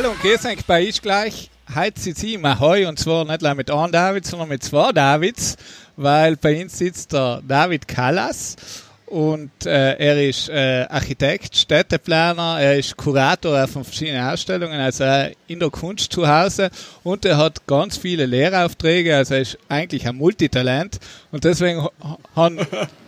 Hallo und grüß euch bei ich gleich. Heute sitze ich im Ahoi und zwar nicht nur mit einem David, sondern mit zwei Davids, weil bei uns sitzt der David Callas und äh, er ist äh, Architekt, Städteplaner, er ist Kurator von verschiedenen Ausstellungen, also in der Kunst zu Hause. Und er hat ganz viele Lehraufträge, also er ist eigentlich ein Multitalent. Und deswegen haben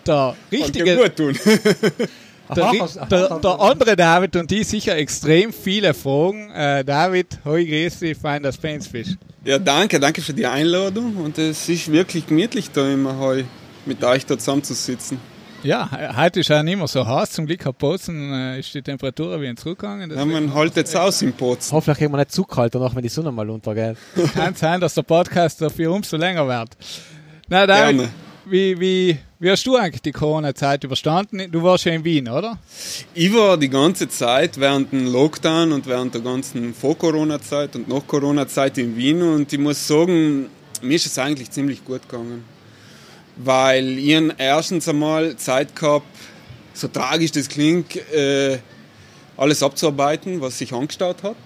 der richtige... tun. Der, der, der, andere David und die sicher extrem viele Fragen. Äh, David, hoi, grüß dich, fein, uns bist. Ja, danke, danke für die Einladung und es ist wirklich gemütlich da immer heu mit euch da zusammenzusitzen. Ja, heute ist auch nicht mehr so heiß. Zum Glück hat Bozen äh, ist die Temperatur wieder zurückgegangen. Ja, man hält jetzt aus im Bozen. Hoffentlich kriegen wir nicht zu kalt danach, wenn die Sonne mal untergeht. Kann sein, dass der Podcast dafür umso länger wird. Na, David, Gerne. Wie, wie, wie hast du eigentlich die Corona-Zeit überstanden? Du warst ja in Wien, oder? Ich war die ganze Zeit während dem Lockdown und während der ganzen Vor-Corona-Zeit und nach Corona-Zeit in Wien und ich muss sagen, mir ist es eigentlich ziemlich gut gegangen weil ich erstens einmal Zeit gehabt, so tragisch das klingt, äh, alles abzuarbeiten, was sich angestaut hat.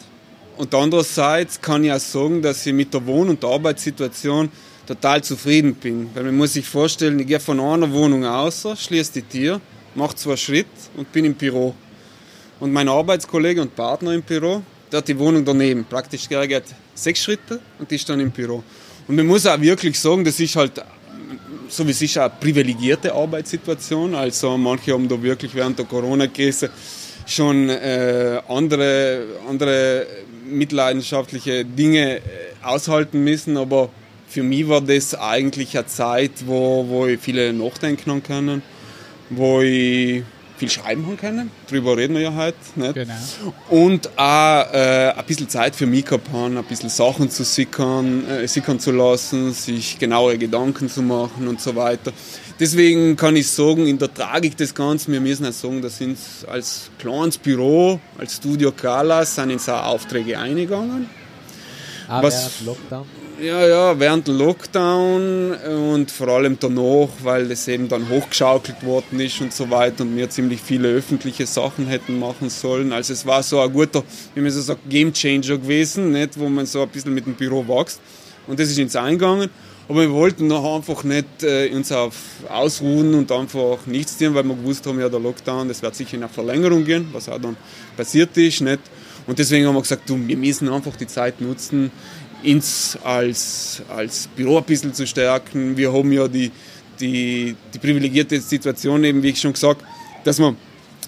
Und andererseits kann ich auch sagen, dass ich mit der Wohn- und Arbeitssituation total zufrieden bin. Weil man muss sich vorstellen, ich gehe von einer Wohnung aus, schließe die Tür, mache zwei Schritte und bin im Büro. Und mein Arbeitskollege und Partner im Büro, der hat die Wohnung daneben. Praktisch geht sechs Schritte und ist dann im Büro. Und man muss auch wirklich sagen, das ist halt so wie sicher eine privilegierte Arbeitssituation. Also manche haben da wirklich während der Corona-Krise schon äh, andere, andere mitleidenschaftliche Dinge äh, aushalten müssen, aber für mich war das eigentlich eine Zeit, wo, wo ich viele nachdenken können, wo ich viel schreiben haben können. Darüber reden wir ja heute. Nicht? Genau. Und auch äh, ein bisschen Zeit für mich gehabt haben, ein bisschen Sachen zu sickern, äh, sickern zu lassen, sich genaue Gedanken zu machen und so weiter. Deswegen kann ich sagen, in der Tragik des Ganzen, wir müssen auch sagen, da sind als kleines Büro, als Studio Kala, sind uns auch Aufträge eingegangen. Ah, was, Lockdown? Ja, ja, während Lockdown und vor allem danach, weil das eben dann hochgeschaukelt worden ist und so weiter und wir ziemlich viele öffentliche Sachen hätten machen sollen. Also es war so ein guter, wie man so sagt, Game Changer gewesen, nicht, wo man so ein bisschen mit dem Büro wächst. Und das ist ins Eingegangen. Aber wir wollten noch einfach nicht äh, uns auf ausruhen und einfach nichts tun, weil wir gewusst haben, ja, der Lockdown, das wird sicher in eine Verlängerung gehen, was auch dann passiert ist. Nicht? Und deswegen haben wir gesagt, du, wir müssen einfach die Zeit nutzen, uns als, als Büro ein bisschen zu stärken. Wir haben ja die, die, die privilegierte Situation, eben wie ich schon gesagt, dass wir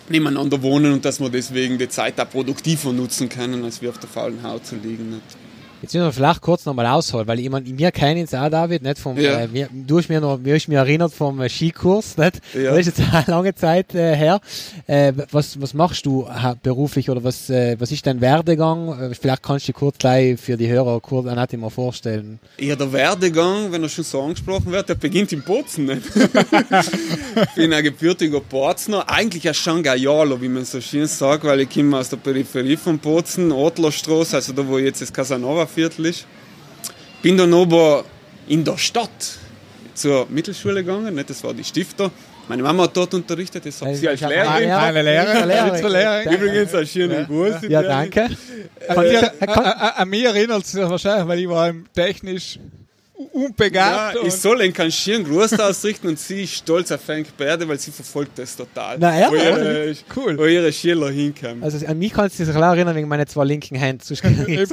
nebeneinander wohnen und dass wir deswegen die Zeit auch produktiver nutzen können, als wir auf der faulen Haut zu liegen. Nicht? Jetzt müssen wir vielleicht kurz nochmal ausholen, weil jemand, mir kennen es auch, David, nicht vom, ja. äh, mir, du hast mir noch, mir hast mich erinnert vom äh, Skikurs, nicht? Ja. Das ist jetzt eine lange Zeit äh, her. Äh, was, was machst du beruflich oder was, äh, was ist dein Werdegang? Äh, vielleicht kannst du kurz gleich für die Hörer kurz Annette mal vorstellen. Ja, der Werdegang, wenn er schon so angesprochen wird, der beginnt in Bozen, nicht? ich bin ein gebürtiger Bozener, eigentlich ein Shangaialo, wie man so schön sagt, weil ich komme aus der Peripherie von Bozen, Adlerstraße, also da, wo jetzt das Casanova Viertel ist. Bin dann aber in der Stadt zur Mittelschule gegangen, nicht? das war die Stifter. Meine Mama hat dort unterrichtet, das hat sie als Lehrerin. Eine Lehrerin. Lehrerin. Lehrerin. Übrigens ein schöner Gruß. Ja, danke. An mich erinnert es sich wahrscheinlich, weil ich war im technisch unbegabt. Ja, ich soll keinen schönen Gruß ausrichten und sie ist stolz auf Frank Berde, weil sie verfolgt das total. Na, ja, wo ihre, cool. Wo ihre Schüler hinkommen. Also an mich kannst du dich klar erinnern wegen meinen zwei linken Händen.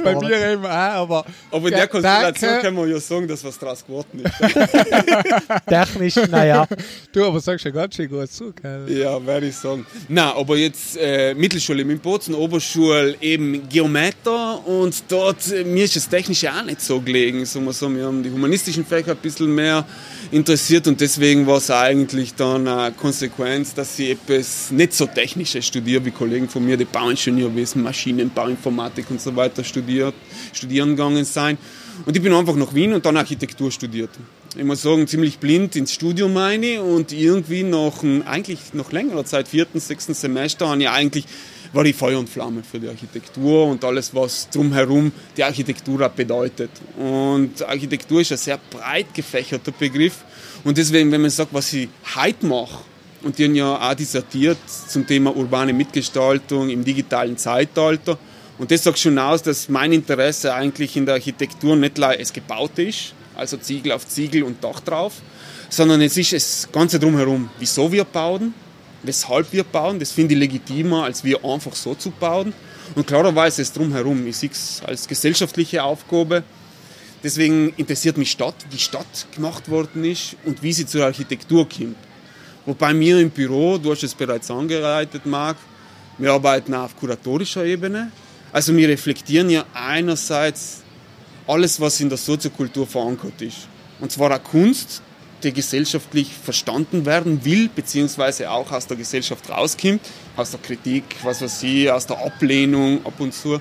Bei mir eben auch, aber... Aber in der Konstellation danke. kann man ja sagen, dass was draus geworden ist. Technisch, naja. Du, aber sagst ja ganz schön gut zu, gell? Ja, werde ich sagen. Na, aber jetzt äh, Mittelschule in Bozen, Oberschule eben Geometer und dort, äh, mir ist das Technische auch nicht so gelegen. So, wir haben die humanistischen Fächer ein bisschen mehr interessiert und deswegen war es eigentlich dann eine Konsequenz, dass ich etwas nicht so Technisches studiere wie Kollegen von mir, die Bauingenieurwesen, Maschinenbau, Informatik und so weiter studiert, studieren gegangen sein. Und ich bin einfach nach Wien und dann Architektur studiert. Ich muss sagen, ziemlich blind ins Studium meine und irgendwie nach, eigentlich nach längerer Zeit, vierten, sechsten Semester, habe ich eigentlich war die Feuer und Flamme für die Architektur und alles, was drumherum die Architektur bedeutet. Und Architektur ist ein sehr breit gefächerter Begriff und deswegen, wenn man sagt, was ich heute mache, und die haben ja auch dissertiert zum Thema urbane Mitgestaltung im digitalen Zeitalter. Und das sagt schon aus, dass mein Interesse eigentlich in der Architektur nicht es gebaut ist, also Ziegel auf Ziegel und Dach drauf, sondern es ist das Ganze drumherum, wieso wir bauen, weshalb wir bauen. Das finde ich legitimer, als wir einfach so zu bauen. Und klarerweise ist drumherum. Ich sehe es als gesellschaftliche Aufgabe. Deswegen interessiert mich Stadt, wie Stadt gemacht worden ist und wie sie zur Architektur kommt. Wobei wir im Büro, du hast es bereits angeleitet, Marc, wir arbeiten auf kuratorischer Ebene. Also wir reflektieren ja einerseits alles, was in der Soziokultur verankert ist. Und zwar auch Kunst, gesellschaftlich verstanden werden will, beziehungsweise auch aus der Gesellschaft rauskommt, aus der Kritik, was weiß ich, aus der Ablehnung ab und zu.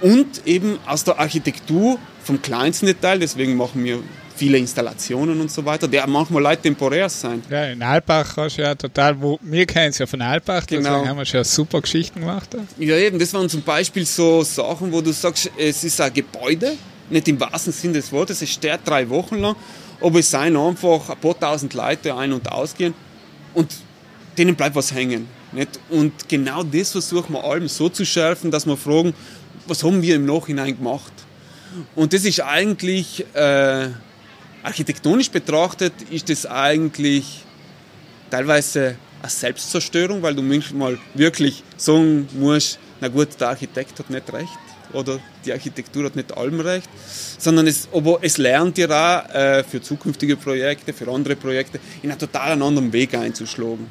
Und eben aus der Architektur vom kleinsten Detail, deswegen machen wir viele Installationen und so weiter, der manchmal leid temporär sein. Ja, in Alpbach hast du ja total, wo, wir kennen es ja von Alpbach, genau. deswegen haben wir schon super Geschichten gemacht. Ja eben, das waren zum Beispiel so Sachen, wo du sagst, es ist ein Gebäude, nicht im wahrsten Sinne des Wortes, es steht drei Wochen lang, aber es seien einfach ein paar tausend Leute ein- und ausgehen und denen bleibt was hängen. Nicht? Und genau das versuchen wir allem so zu schärfen, dass wir fragen, was haben wir im Nachhinein gemacht? Und das ist eigentlich, äh, architektonisch betrachtet, ist das eigentlich teilweise eine Selbstzerstörung, weil du manchmal wirklich sagen musst, na gut, der Architekt hat nicht recht oder die Architektur hat nicht allem recht, sondern es, aber es lernt dir auch äh, für zukünftige Projekte, für andere Projekte in einen total anderen Weg einzuschlagen.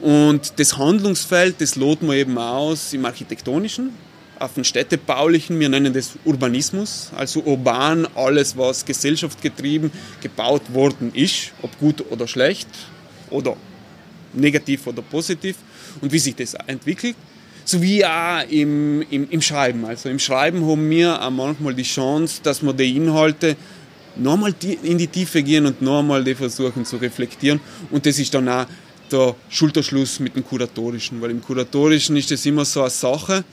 Und das Handlungsfeld, das loten wir eben aus im Architektonischen, auf dem Städtebaulichen, wir nennen das Urbanismus, also urban alles, was gesellschaftsgetrieben gebaut worden ist, ob gut oder schlecht oder negativ oder positiv und wie sich das entwickelt sowie auch im, im, im Schreiben. Also im Schreiben haben wir auch manchmal die Chance, dass wir die Inhalte nochmal in die Tiefe gehen und nochmal die versuchen zu reflektieren. Und das ist dann auch der Schulterschluss mit dem Kuratorischen, weil im Kuratorischen ist das immer so eine Sache.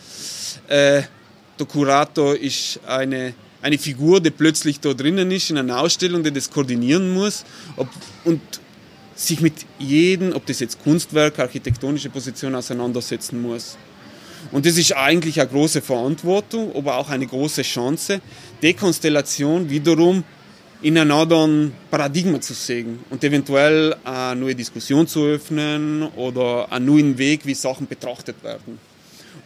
Äh, der Kurator ist eine, eine Figur, die plötzlich da drinnen ist in einer Ausstellung, die das koordinieren muss ob, und sich mit jedem, ob das jetzt Kunstwerk, architektonische Position auseinandersetzen muss. Und das ist eigentlich eine große Verantwortung, aber auch eine große Chance, die Konstellation wiederum in einem anderen Paradigma zu sehen und eventuell eine neue Diskussion zu öffnen oder einen neuen Weg, wie Sachen betrachtet werden.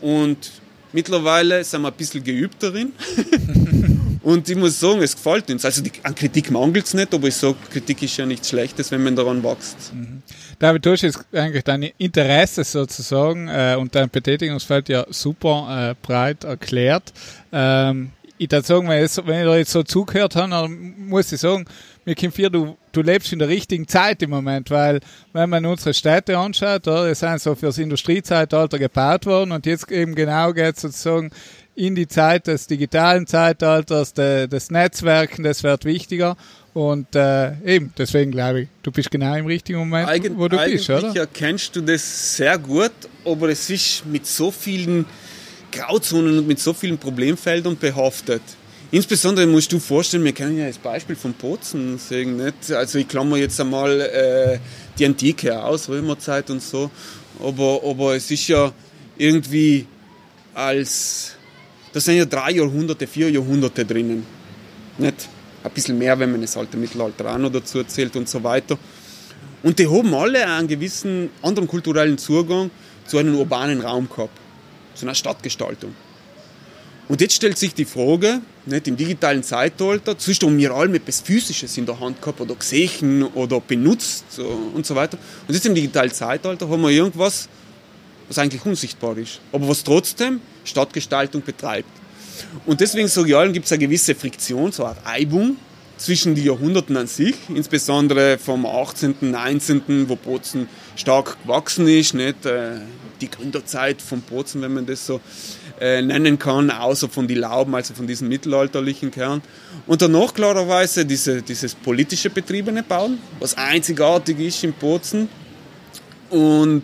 Und mittlerweile sind wir ein bisschen geübt darin. Und ich muss sagen, es gefällt uns. Also die, an Kritik mangelt es nicht, aber ich sage, Kritik ist ja nichts Schlechtes, wenn man daran wächst. Mhm. David, du hast jetzt eigentlich dein Interesse sozusagen äh, und dein Betätigungsfeld ja super äh, breit erklärt. Ähm, ich würde sagen, wenn ich, wenn ich da jetzt so zugehört habe, dann muss ich sagen, mir kommt hier, du, du lebst in der richtigen Zeit im Moment, weil wenn man unsere Städte anschaut, oder, die sind so fürs Industriezeitalter gebaut worden und jetzt eben genau geht sozusagen in die Zeit des digitalen Zeitalters, de, des Netzwerken, das wird wichtiger. Und äh, eben, deswegen glaube ich, du bist genau im richtigen Moment, Eig wo du bist, oder? Eigentlich erkennst du das sehr gut, aber es ist mit so vielen Grauzonen und mit so vielen Problemfeldern behaftet. Insbesondere musst du vorstellen, wir kennen ja das Beispiel von Bozen sehen, nicht? Also ich klammer jetzt einmal äh, die Antike aus, Römerzeit und so, aber, aber es ist ja irgendwie als da sind ja drei Jahrhunderte, vier Jahrhunderte drinnen. Nicht? Ein bisschen mehr, wenn man das alte Mittelalter auch noch dazu erzählt und so weiter. Und die haben alle einen gewissen anderen kulturellen Zugang zu einem urbanen Raum gehabt, zu einer Stadtgestaltung. Und jetzt stellt sich die Frage, nicht, im digitalen Zeitalter, zwischen haben wir alle etwas Physisches in der Hand gehabt oder gesehen oder benutzt und so weiter. Und jetzt im digitalen Zeitalter haben wir irgendwas, was eigentlich unsichtbar ist, aber was trotzdem Stadtgestaltung betreibt. Und deswegen ich allen, gibt es eine gewisse Friktion, so eine Reibung zwischen den Jahrhunderten an sich, insbesondere vom 18., 19., wo Bozen stark gewachsen ist, nicht äh, die Gründerzeit von Bozen, wenn man das so äh, nennen kann, außer von den Lauben, also von diesem mittelalterlichen Kern. Und danach klarerweise diese, dieses politische betriebene Bauen, was einzigartig ist in Bozen. Und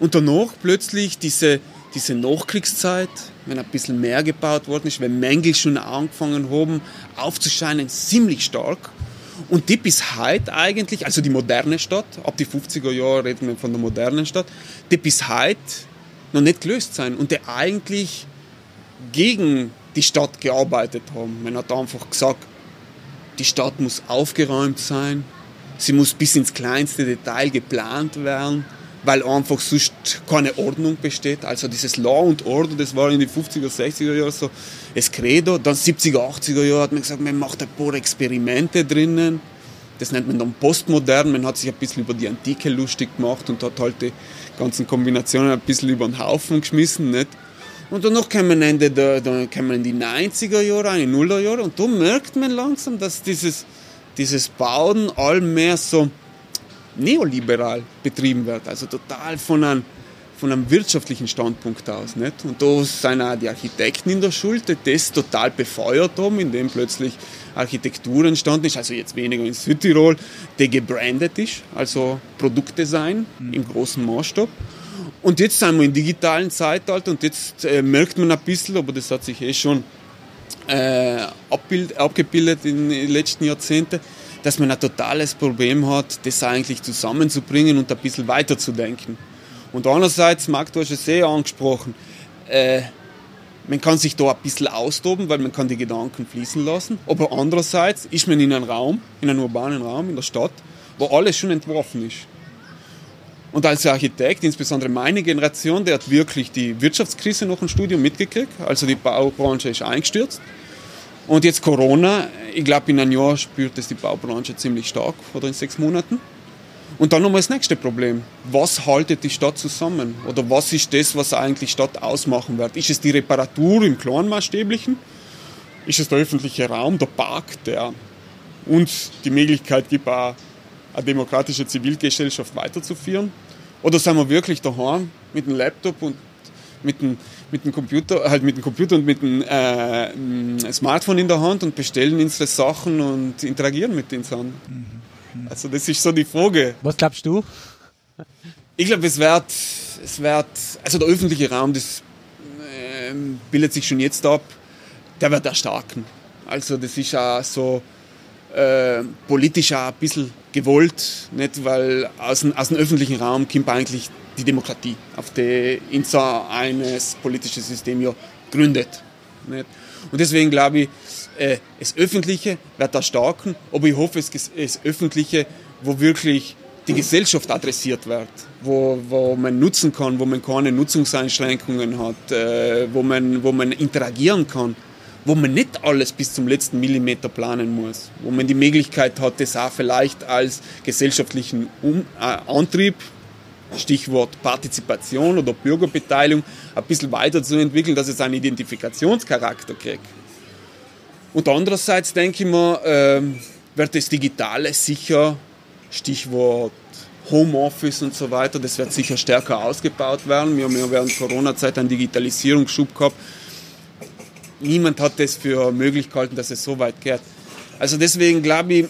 und danach plötzlich diese, diese Nachkriegszeit, wenn ein bisschen mehr gebaut worden ist, wenn Mängel schon angefangen haben aufzuscheinen, ziemlich stark. Und die bis heute eigentlich, also die moderne Stadt, ab die 50er Jahre reden wir von der modernen Stadt, die bis heute noch nicht gelöst sein und die eigentlich gegen die Stadt gearbeitet haben. Man hat einfach gesagt, die Stadt muss aufgeräumt sein, sie muss bis ins kleinste Detail geplant werden, weil einfach sonst keine Ordnung besteht. Also dieses Law und Order, das war in den 50er, 60er Jahren so das Credo. Dann 70er, 80er Jahre hat man gesagt, man macht ein paar Experimente drinnen. Das nennt man dann postmodern. Man hat sich ein bisschen über die Antike lustig gemacht und hat halt die ganzen Kombinationen ein bisschen über den Haufen geschmissen. Nicht? Und danach kommen Ende der, dann kommen die 90er Jahre, die Nuller Jahre und da merkt man langsam, dass dieses, dieses Bauen allmehr so neoliberal betrieben wird. Also total von einem, von einem wirtschaftlichen Standpunkt aus. Nicht? Und da sind auch die Architekten in der Schuld, die das total befeuert haben, indem plötzlich Architektur entstanden ist, also jetzt weniger in Südtirol, die gebrandet ist, also Produktdesign mhm. im großen Maßstab. Und jetzt sind wir im digitalen Zeitalter und jetzt äh, merkt man ein bisschen, aber das hat sich eh schon äh, abgebildet in den letzten Jahrzehnten, dass man ein totales Problem hat, das eigentlich zusammenzubringen und ein bisschen weiterzudenken. Und andererseits, Marc, du hast es sehr angesprochen, äh, man kann sich da ein bisschen austoben, weil man kann die Gedanken fließen lassen. Aber andererseits ist man in einem Raum, in einem urbanen Raum, in der Stadt, wo alles schon entworfen ist. Und als Architekt, insbesondere meine Generation, der hat wirklich die Wirtschaftskrise noch im Studium mitgekriegt. Also die Baubranche ist eingestürzt. Und jetzt Corona, ich glaube in einem Jahr spürt es die Baubranche ziemlich stark oder in sechs Monaten. Und dann nochmal das nächste Problem. Was haltet die Stadt zusammen? Oder was ist das, was eigentlich Stadt ausmachen wird? Ist es die Reparatur im Kleinmaßstäblichen? Ist es der öffentliche Raum, der Park, der uns die Möglichkeit gibt, auch eine demokratische Zivilgesellschaft weiterzuführen? Oder sind wir wirklich daheim mit dem Laptop und mit dem, mit dem Computer, halt mit dem Computer und mit dem äh, Smartphone in der Hand und bestellen unsere Sachen und interagieren mit den Sachen? Mhm. Also das ist so die Frage. Was glaubst du? Ich glaube, es wird, es wird, also der öffentliche Raum, das äh, bildet sich schon jetzt ab, der wird erstarken. Also das ist auch so äh, politisch auch ein bisschen gewollt, nicht? weil aus dem, aus dem öffentlichen Raum kommt eigentlich die Demokratie, auf der in so eines politisches System ja gründet. Nicht? Und deswegen glaube ich, äh, das Öffentliche wird da starken, aber ich hoffe, es das Öffentliche, wo wirklich die Gesellschaft adressiert wird, wo, wo man nutzen kann, wo man keine Nutzungseinschränkungen hat, äh, wo, man, wo man interagieren kann wo man nicht alles bis zum letzten Millimeter planen muss, wo man die Möglichkeit hat, das auch vielleicht als gesellschaftlichen um äh, Antrieb, Stichwort Partizipation oder Bürgerbeteiligung, ein bisschen weiterzuentwickeln, dass es einen Identifikationscharakter kriegt. Und andererseits denke ich mir, äh, wird das Digitale sicher, Stichwort Homeoffice und so weiter, das wird sicher stärker ausgebaut werden. Wir haben ja während Corona-Zeit einen Digitalisierungsschub gehabt, niemand hat das für möglich gehalten, dass es so weit geht. Also deswegen glaube ich,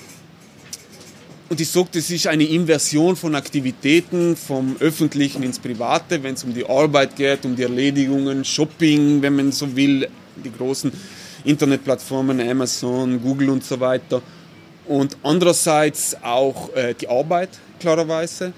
und ich sage, das ist eine Inversion von Aktivitäten vom Öffentlichen ins Private, wenn es um die Arbeit geht, um die Erledigungen, Shopping, wenn man so will, die großen Internetplattformen, Amazon, Google und so weiter. Und andererseits auch äh, die Arbeit, klarerweise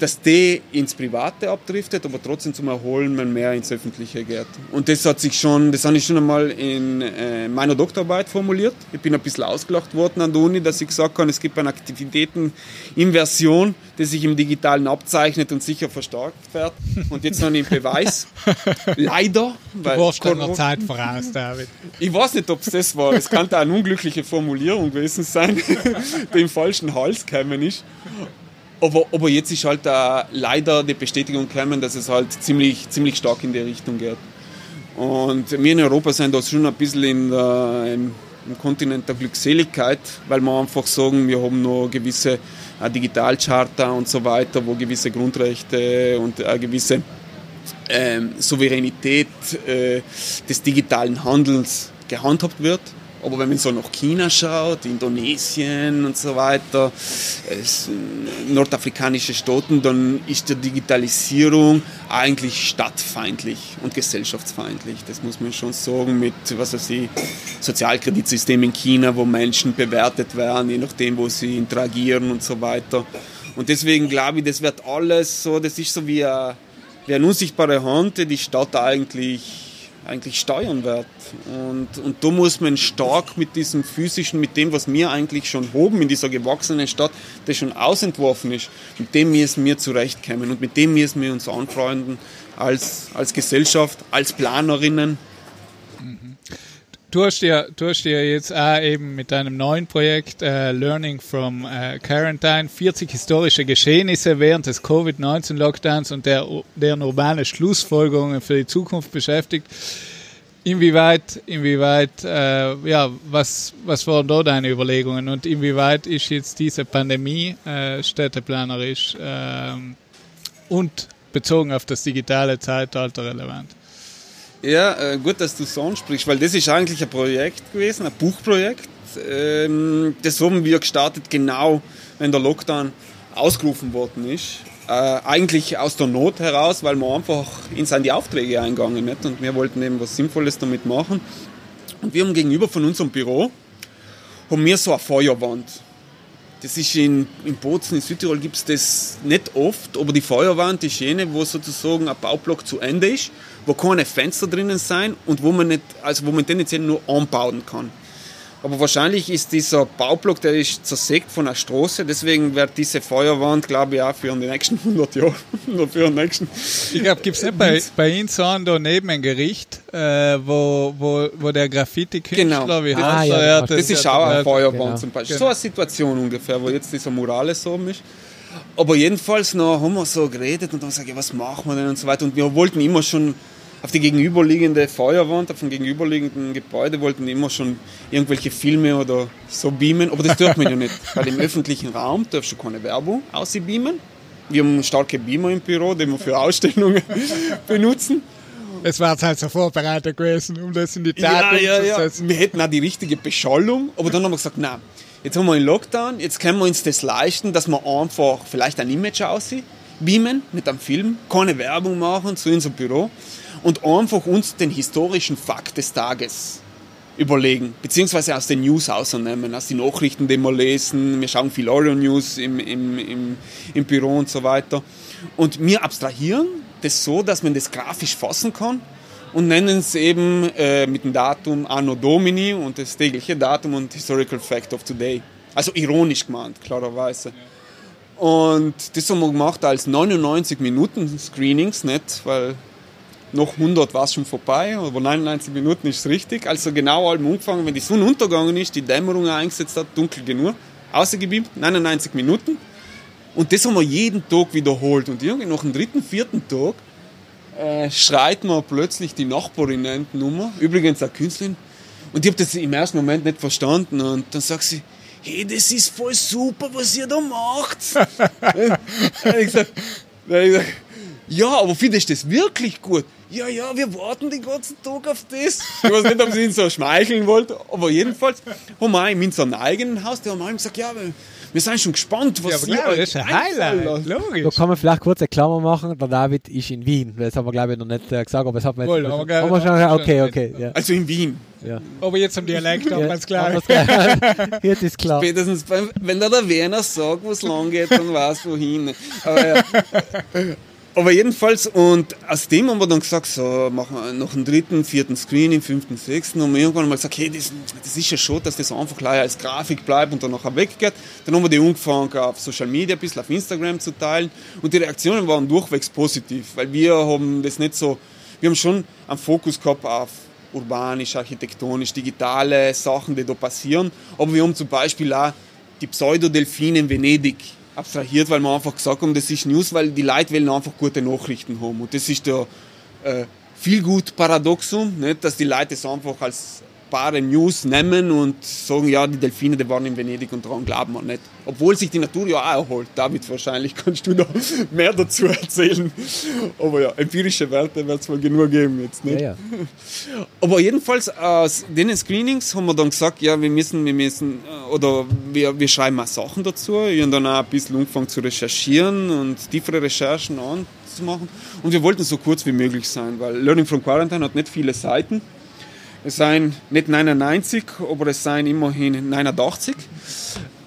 dass die ins Private abdriftet, aber trotzdem zum Erholen man mehr ins Öffentliche geht. Und das hat sich schon, das habe ich schon einmal in äh, meiner Doktorarbeit formuliert. Ich bin ein bisschen ausgelacht worden an der Uni, dass ich gesagt habe, es gibt eine Aktivitäteninversion, die sich im Digitalen abzeichnet und sicher verstärkt wird. Und jetzt noch einen Beweis. Leider. Weil du warst noch Zeit voraus, David. Ich weiß nicht, ob es das war. Es könnte eine unglückliche Formulierung gewesen sein, die im falschen Hals gekommen ist. Aber, aber jetzt ist halt uh, leider die Bestätigung gekommen, dass es halt ziemlich, ziemlich stark in die Richtung geht. Und wir in Europa sind da schon ein bisschen in der, im, im, Kontinent der Glückseligkeit, weil wir einfach sagen, wir haben noch gewisse uh, Digitalcharta und so weiter, wo gewisse Grundrechte und eine gewisse äh, Souveränität äh, des digitalen Handels gehandhabt wird. Aber wenn man so nach China schaut, Indonesien und so weiter, nordafrikanische Staaten, dann ist die Digitalisierung eigentlich stadtfeindlich und gesellschaftsfeindlich. Das muss man schon sagen mit, was weiß ich, Sozialkreditsystem in China, wo Menschen bewertet werden, je nachdem, wo sie interagieren und so weiter. Und deswegen glaube ich, das wird alles so, das ist so wie eine, wie eine unsichtbare Hand, die Stadt eigentlich eigentlich steuern wird. Und, und da muss man stark mit diesem physischen, mit dem, was wir eigentlich schon haben in dieser gewachsenen Stadt, das schon ausentworfen ist, mit dem müssen wir zurechtkommen und mit dem müssen wir uns anfreunden als, als Gesellschaft, als Planerinnen. Du hast ja, du hast ja jetzt auch eben mit deinem neuen Projekt uh, Learning from uh, Quarantine 40 historische Geschehnisse während des Covid-19-Lockdowns und der, deren urbane Schlussfolgerungen für die Zukunft beschäftigt. Inwieweit, inwieweit, äh, ja, was, was waren da deine Überlegungen und inwieweit ist jetzt diese Pandemie äh, städteplanerisch äh, und bezogen auf das digitale Zeitalter relevant? Ja, äh, gut, dass du so ansprichst, weil das ist eigentlich ein Projekt gewesen, ein Buchprojekt. Ähm, das haben wir gestartet genau, wenn der Lockdown ausgerufen worden ist. Äh, eigentlich aus der Not heraus, weil wir einfach in die Aufträge eingegangen nicht? und wir wollten eben was Sinnvolles damit machen. Und wir haben gegenüber von unserem Büro haben wir so eine Feuerwand. Das ist in, in Bozen, in Südtirol gibt es das nicht oft, aber die Feuerwand ist jene, wo sozusagen ein Baublock zu Ende ist wo keine Fenster drinnen sein und wo man nicht, also wo man tendenziell nur anbauen kann. Aber wahrscheinlich ist dieser Baublock, der ist zersägt von der Straße, deswegen wird diese Feuerwand, glaube ich, auch für die nächsten 100 Jahre, nur für die nächsten. Ich glaube, gibt es nicht bei, bei Ihnen so da neben ein Gericht, äh, wo, wo, wo der Graffiti-Künstler, genau. wie ah, ja, das, das ist auch eine Feuerwand genau. zum Beispiel. Genau. So eine Situation ungefähr, wo jetzt dieser Murales oben ist. Aber jedenfalls noch haben wir so geredet und dann sage ich, was machen wir denn und so weiter. Und wir wollten immer schon auf die gegenüberliegende Feuerwand, auf dem gegenüberliegenden Gebäude wollten immer schon irgendwelche Filme oder so beamen, aber das dürfen wir ja nicht, weil im öffentlichen Raum darfst du keine Werbung ausbeamen. Wir haben starke Beamer im Büro, die wir für Ausstellungen benutzen. Es war jetzt halt so vorbereitet gewesen, um das in die Tat ja, ja, ja. Wir hätten auch die richtige Beschallung, aber dann haben wir gesagt, nein, jetzt haben wir einen Lockdown, jetzt können wir uns das leisten, dass wir einfach vielleicht ein Image aussehen, beamen mit einem Film, keine Werbung machen zu unserem Büro und einfach uns den historischen Fakt des Tages überlegen, beziehungsweise aus den News ausnehmen, aus den Nachrichten, die wir lesen. Wir schauen viel Orion News im, im, im, im Büro und so weiter. Und wir abstrahieren das so, dass man das grafisch fassen kann und nennen es eben äh, mit dem Datum Anno Domini und das tägliche Datum und Historical Fact of Today. Also ironisch gemeint, klarerweise. Und das haben wir gemacht als 99 Minuten Screenings, nicht? Weil noch 100 war es schon vorbei, aber 99 Minuten ist richtig. Also genau allem angefangen, wenn die Sonne untergegangen ist, die Dämmerung eingesetzt hat, dunkel genug, außergebeamt, 99 Minuten. Und das haben wir jeden Tag wiederholt. Und irgendwie nach dem dritten, vierten Tag äh, schreit man plötzlich die Nachbarin-Nummer, übrigens eine Künstlerin. Und ich habe das im ersten Moment nicht verstanden. Und dann sagt sie, hey, das ist voll super, was ihr da macht. ich gesagt, ja, aber findest du das wirklich gut? Ja, ja, wir warten den ganzen Tag auf das. Ich weiß nicht, ob sie ihn so schmeicheln wollte, aber jedenfalls haben wir in unserem eigenen Haus, die haben ihm gesagt, ja, wir sind schon gespannt, was ja, aber klar, das ist ein Highlight, logisch. Da kann man vielleicht kurz eine Klammer machen, der David ist in Wien. Das haben wir, glaube ich, noch nicht äh, gesagt, aber das hat man jetzt... Wohl, haben wir schon, okay, okay. Ja. Also in Wien. Ja. Aber jetzt am Dialekt haben wir es klar. Jetzt ist klar. Spätestens, wenn da der Werner sagt, wo es lang geht, dann weiß wohin. Aber ja. Aber jedenfalls, und aus dem haben wir dann gesagt, so, machen wir noch einen dritten, vierten Screening, fünften, sechsten, und irgendwann mal gesagt, hey, das, das ist ja schon, dass das einfach gleich als Grafik bleibt und dann nachher weggeht. Dann haben wir die angefangen, auf Social Media, ein bisschen auf Instagram zu teilen, und die Reaktionen waren durchwegs positiv, weil wir haben das nicht so, wir haben schon einen Fokus gehabt auf urbanisch, architektonisch, digitale Sachen, die da passieren, aber wir haben zum Beispiel auch die Pseudodelfine in Venedig abstrahiert, weil wir einfach gesagt haben, das ist News, weil die Leute wollen einfach gute Nachrichten haben. Und das ist der äh, viel gut Paradoxum, nicht? dass die Leute es einfach als paar News nehmen und sagen, ja, die Delfine, die waren in Venedig und daran glauben wir nicht. Obwohl sich die Natur ja auch erholt. David, wahrscheinlich kannst du da mehr dazu erzählen. Aber ja, empirische Werte wird es wohl genug geben jetzt. Nicht? Ja, ja. Aber jedenfalls aus den Screenings haben wir dann gesagt, ja, wir müssen, wir müssen, äh, oder wir, wir schreiben mal Sachen dazu. Wir haben dann auch ein bisschen angefangen zu recherchieren und tiefere Recherchen anzumachen. Und wir wollten so kurz wie möglich sein, weil Learning from Quarantine hat nicht viele Seiten. Es seien nicht 99, aber es seien immerhin 89.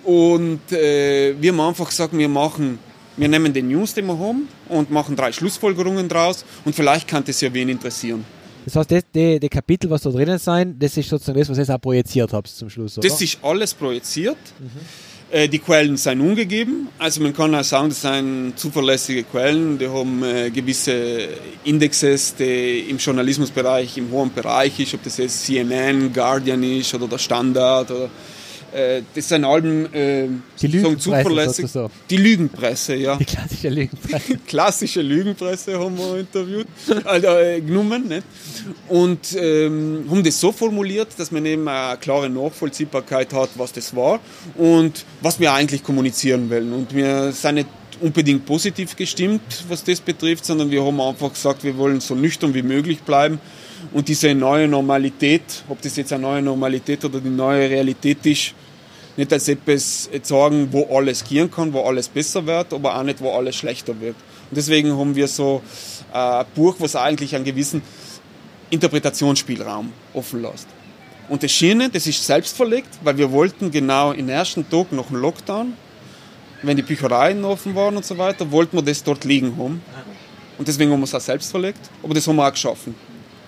Und äh, wir haben einfach gesagt, wir machen, wir nehmen den News, den wir haben, und machen drei Schlussfolgerungen draus. Und vielleicht kann das ja wen interessieren. Das heißt, das, die, die Kapitel, was da drinnen sein, das ist sozusagen das, was ihr auch projiziert habt zum Schluss, oder? Das ist alles projiziert. Mhm. Äh, die Quellen sind ungegeben, also man kann auch sagen, das sind zuverlässige Quellen, die haben äh, gewisse Indexes, die im Journalismusbereich im hohen Bereich ist, ob das jetzt CNN, Guardian ist oder der Standard oder das sind Alben äh, die Lügenpresse, so. Die Lügenpresse, ja. Die klassische Lügenpresse. klassische Lügenpresse haben wir interviewt, also, äh, genommen. Nicht? Und ähm, haben das so formuliert, dass man eben eine klare Nachvollziehbarkeit hat, was das war und was wir eigentlich kommunizieren wollen. Und wir sind nicht unbedingt positiv gestimmt, was das betrifft, sondern wir haben einfach gesagt, wir wollen so nüchtern wie möglich bleiben und diese neue Normalität, ob das jetzt eine neue Normalität oder die neue Realität ist, nicht als etwas sagen, wo alles gehen kann, wo alles besser wird, aber auch nicht, wo alles schlechter wird. Und deswegen haben wir so äh, ein Buch, was eigentlich einen gewissen Interpretationsspielraum offen lässt. Und das Schiene, das ist selbst verlegt, weil wir wollten genau im ersten Tag nach dem Lockdown, wenn die Büchereien offen waren und so weiter, wollten wir das dort liegen haben. Und deswegen haben wir es auch selbst verlegt, aber das haben wir auch geschaffen.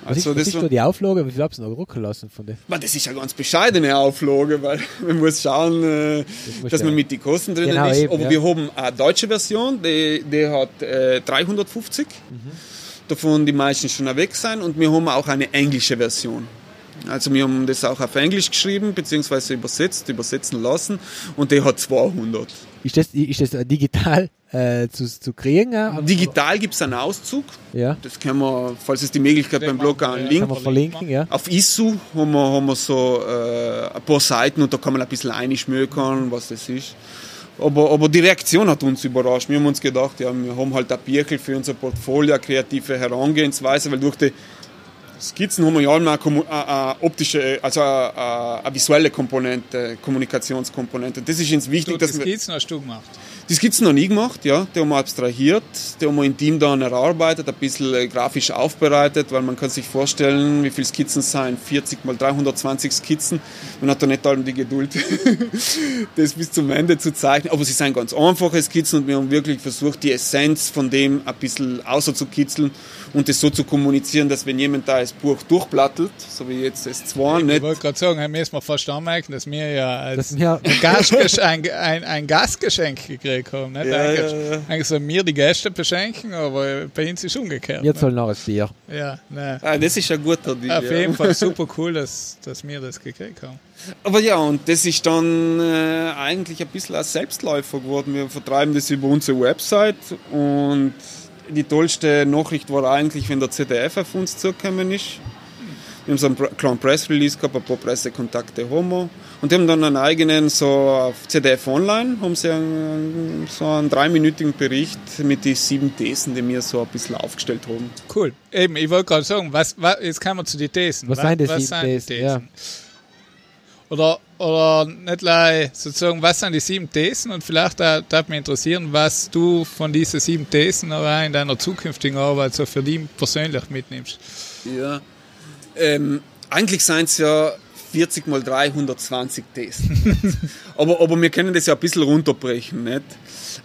Was also, ist, was ist da die Auflage? Wie viel habt ihr noch rückgelassen von dem? Das ist eine ganz bescheidene Auflage, weil man muss schauen, äh, das dass man mit den Kosten drin genau, ist. Eben, Aber ja. wir haben eine deutsche Version, die, die hat äh, 350. Mhm. Davon die meisten schon weg sein. Und wir haben auch eine englische Version. Also wir haben das auch auf Englisch geschrieben, beziehungsweise übersetzt, übersetzen lassen und der hat 200. Ist das, ist das digital äh, zu, zu kriegen? Ja? Digital gibt es einen Auszug. Ja. Das können wir, falls es die Möglichkeit beim Blog auch einen Link. verlinken, ja. Auf ISU haben wir, haben wir so äh, ein paar Seiten und da kann man ein bisschen einschmökern, was das ist. Aber, aber die Reaktion hat uns überrascht. Wir haben uns gedacht, ja, wir haben halt ein Birkel für unser Portfolio, eine kreative Herangehensweise, weil durch die Skizzen haben wir ja auch eine, optische, also eine, eine, visuelle Komponente, Kommunikationskomponente. Das ist uns wichtig. Du, dass die Skizzen hast du gemacht? Die Skizzen noch nie gemacht, ja. Die haben wir abstrahiert, die haben wir im Team dann erarbeitet, ein bisschen äh, grafisch aufbereitet, weil man kann sich vorstellen, wie viele Skizzen es sind. 40 mal 320 Skizzen. Man hat da nicht allem die Geduld, das bis zum Ende zu zeichnen. Aber sie sind ganz einfache Skizzen und wir haben wirklich versucht, die Essenz von dem ein bisschen außer zu kitzeln und das so zu kommunizieren, dass wenn jemand da das Buch durchplattelt, so wie jetzt das zwei, ich nicht. Ich wollte gerade sagen, wir müssen fast anmerken, dass wir ja als wir ein, Gastgesch ein, ein, ein, Gastgeschenk gekriegt haben. Nicht? Ja, eigentlich, ja, ja. eigentlich sollen wir die Gäste beschenken, aber bei uns ist es umgekehrt. Wir zahlen noch ein Bier. Ja, ne. ah, das ist ein guter Deal. Auf jeden Fall super cool, dass, dass wir das gekriegt haben. Aber ja, und das ist dann äh, eigentlich ein bisschen ein Selbstläufer geworden. Wir vertreiben das über unsere Website und die tollste Nachricht war eigentlich, wenn der ZDF auf uns zugekommen ist. Wir haben so einen kleinen Press-Release gehabt, ein paar Pressekontakte haben wir. Und die haben dann einen eigenen, so auf ZDF Online, haben sie einen, so einen dreiminütigen Bericht mit den sieben Thesen, die wir so ein bisschen aufgestellt haben. Cool. Eben, ich wollte gerade sagen, was, was, jetzt kommen wir zu den Thesen. Was, was sind die sieben Thesen? Thesen? Ja. Oder, oder nicht gleich sozusagen, was sind die sieben Thesen und vielleicht da darf mich interessieren, was du von diesen sieben Thesen in deiner zukünftigen Arbeit so für dich persönlich mitnimmst. Ja, ähm, eigentlich sind es ja 40 mal 320 Thesen. aber, aber wir können das ja ein bisschen runterbrechen, nicht?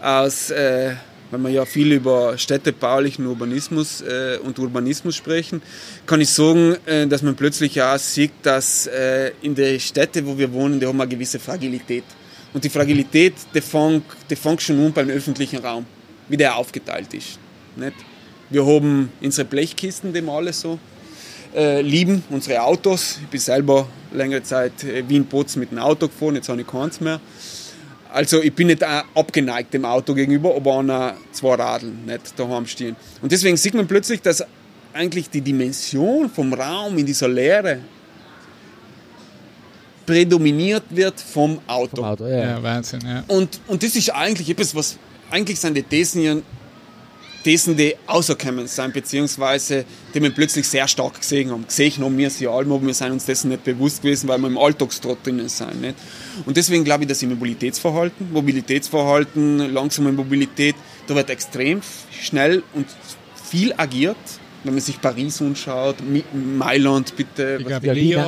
Aus, äh, wenn wir ja viel über städtebaulichen Urbanismus äh, und Urbanismus sprechen, kann ich sagen, äh, dass man plötzlich auch sieht, dass äh, in den Städten, wo wir wohnen, die haben eine gewisse Fragilität. Und die Fragilität, die fängt, schon um beim öffentlichen Raum, wie der aufgeteilt ist. Nicht? Wir haben unsere Blechkisten, wir alle so äh, lieben, unsere Autos. Ich bin selber längere Zeit äh, Wien-Bozen mit dem Auto gefahren, jetzt habe ich keins mehr. Also ich bin nicht abgeneigt dem Auto gegenüber, aber an zwei Radeln nicht daheim stehen. Und deswegen sieht man plötzlich, dass eigentlich die Dimension vom Raum in dieser Leere prädominiert wird vom Auto. Vom Auto ja. ja. Wahnsinn, ja. Und, und das ist eigentlich etwas, was eigentlich sind die Thesen, Thesen die außerkommen sind, beziehungsweise die wir plötzlich sehr stark gesehen haben. Gesehen haben wir sie alle, aber wir sind uns dessen nicht bewusst gewesen, weil wir im Alltagstrott drinnen sind. Nicht? Und deswegen glaube ich, dass im Mobilitätsverhalten, Mobilitätsverhalten, langsame Mobilität, da wird extrem schnell und viel agiert wenn man sich Paris anschaut, Mailand bitte, ich ja,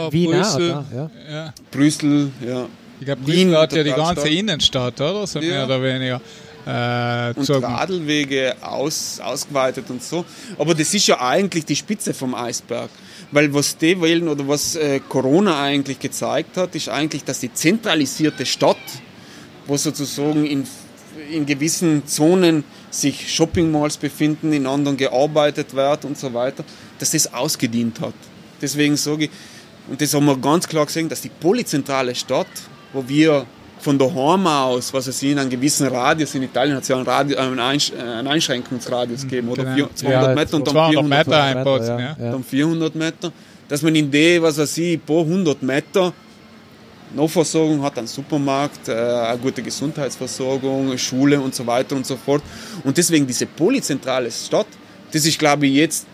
Brüssel, ja. Ja. Brüssel, ja. Ich glaube, Wien hat ja die ganze Stadt. Innenstadt, oder? So mehr oder weniger. Äh, und Radlwege aus, ausgeweitet und so. Aber das ist ja eigentlich die Spitze vom Eisberg. Weil was die wählen oder was äh, Corona eigentlich gezeigt hat, ist eigentlich, dass die zentralisierte Stadt, wo sozusagen in, in gewissen Zonen sich Shoppingmalls befinden, in anderen gearbeitet wird und so weiter, dass das ausgedient hat. Deswegen sage ich, und das haben wir ganz klar gesehen, dass die polyzentrale Stadt, wo wir von daheim aus, was es in einem gewissen Radius, in Italien hat es ja einen, Radio, einen, Einschränkungsradius gegeben, oder genau. 200 ja, Meter und dann 400 Meter, einbauten, ja. dann 400 Meter, dass man in die, was weiß ich, ein paar hundert Meter Nahversorgung hat, einen Supermarkt, äh, eine gute Gesundheitsversorgung, Schule und so weiter und so fort. Und deswegen diese polyzentrale Stadt, das ist, glaube ich, jetzt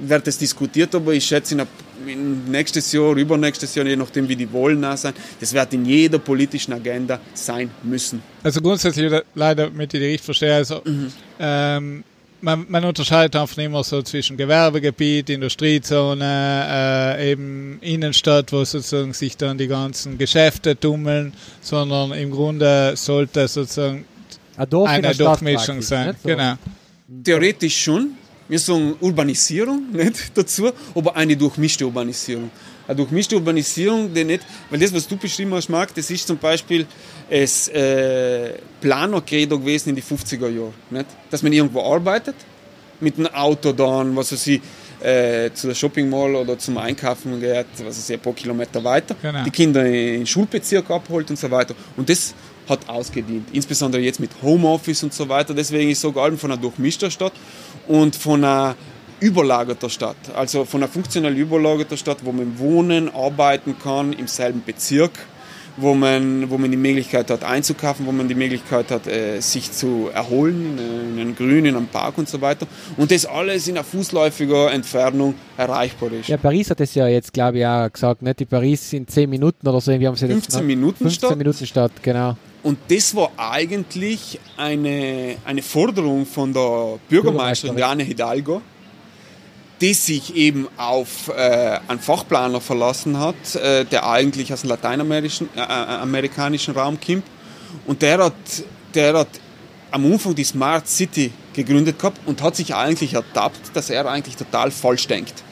wird es diskutiert, aber ich schätze, in, in nächstes Jahr, übernächstes Jahr, je nachdem wie die nah sind, das wird in jeder politischen Agenda sein müssen. Also grundsätzlich leider, mit die ich verstehe, also mhm. ähm, man, man, unterscheidet einfach immer so zwischen Gewerbegebiet, Industriezone, äh, eben Innenstadt, wo sozusagen sich dann die ganzen Geschäfte tummeln, sondern im Grunde sollte sozusagen eine Durchmischung sein. So. Genau. Theoretisch schon. Wir sagen Urbanisierung nicht dazu, aber eine durchmischte Urbanisierung eine durchmischte Urbanisierung, die nicht, weil das, was du beschrieben hast, Marc, das ist zum Beispiel das äh, Planer-Credo gewesen in die 50er Jahren. Nicht? Dass man irgendwo arbeitet, mit einem Auto dann, was weiß ich, äh, zu der Shopping Mall oder zum Einkaufen geht, was weiß ich, ein paar Kilometer weiter, genau. die Kinder in den Schulbezirk abholt und so weiter. Und das hat ausgedient, insbesondere jetzt mit Homeoffice und so weiter. Deswegen ist sogar von einer durchmischter Stadt und von einer überlagerter Stadt, also von einer funktionell überlagerter Stadt, wo man wohnen, arbeiten kann im selben Bezirk, wo man, wo man die Möglichkeit hat einzukaufen, wo man die Möglichkeit hat, äh, sich zu erholen, in einem Grün, in einem Park und so weiter. Und das alles in einer fußläufiger Entfernung erreichbar ist. Ja, Paris hat das ja jetzt, glaube ich, auch gesagt, nicht? Die Paris in 10 Minuten oder so, wie haben sie 15 Minuten 15 Stadt. Minuten Stadt, genau. Und das war eigentlich eine, eine Forderung von der Bürgermeisterin Jane Hidalgo, die sich eben auf äh, einen Fachplaner verlassen hat, äh, der eigentlich aus dem lateinamerikanischen äh, äh, Raum kommt. Und der hat, der hat am Anfang die Smart City gegründet gehabt und hat sich eigentlich ertappt, dass er eigentlich total falsch denkt.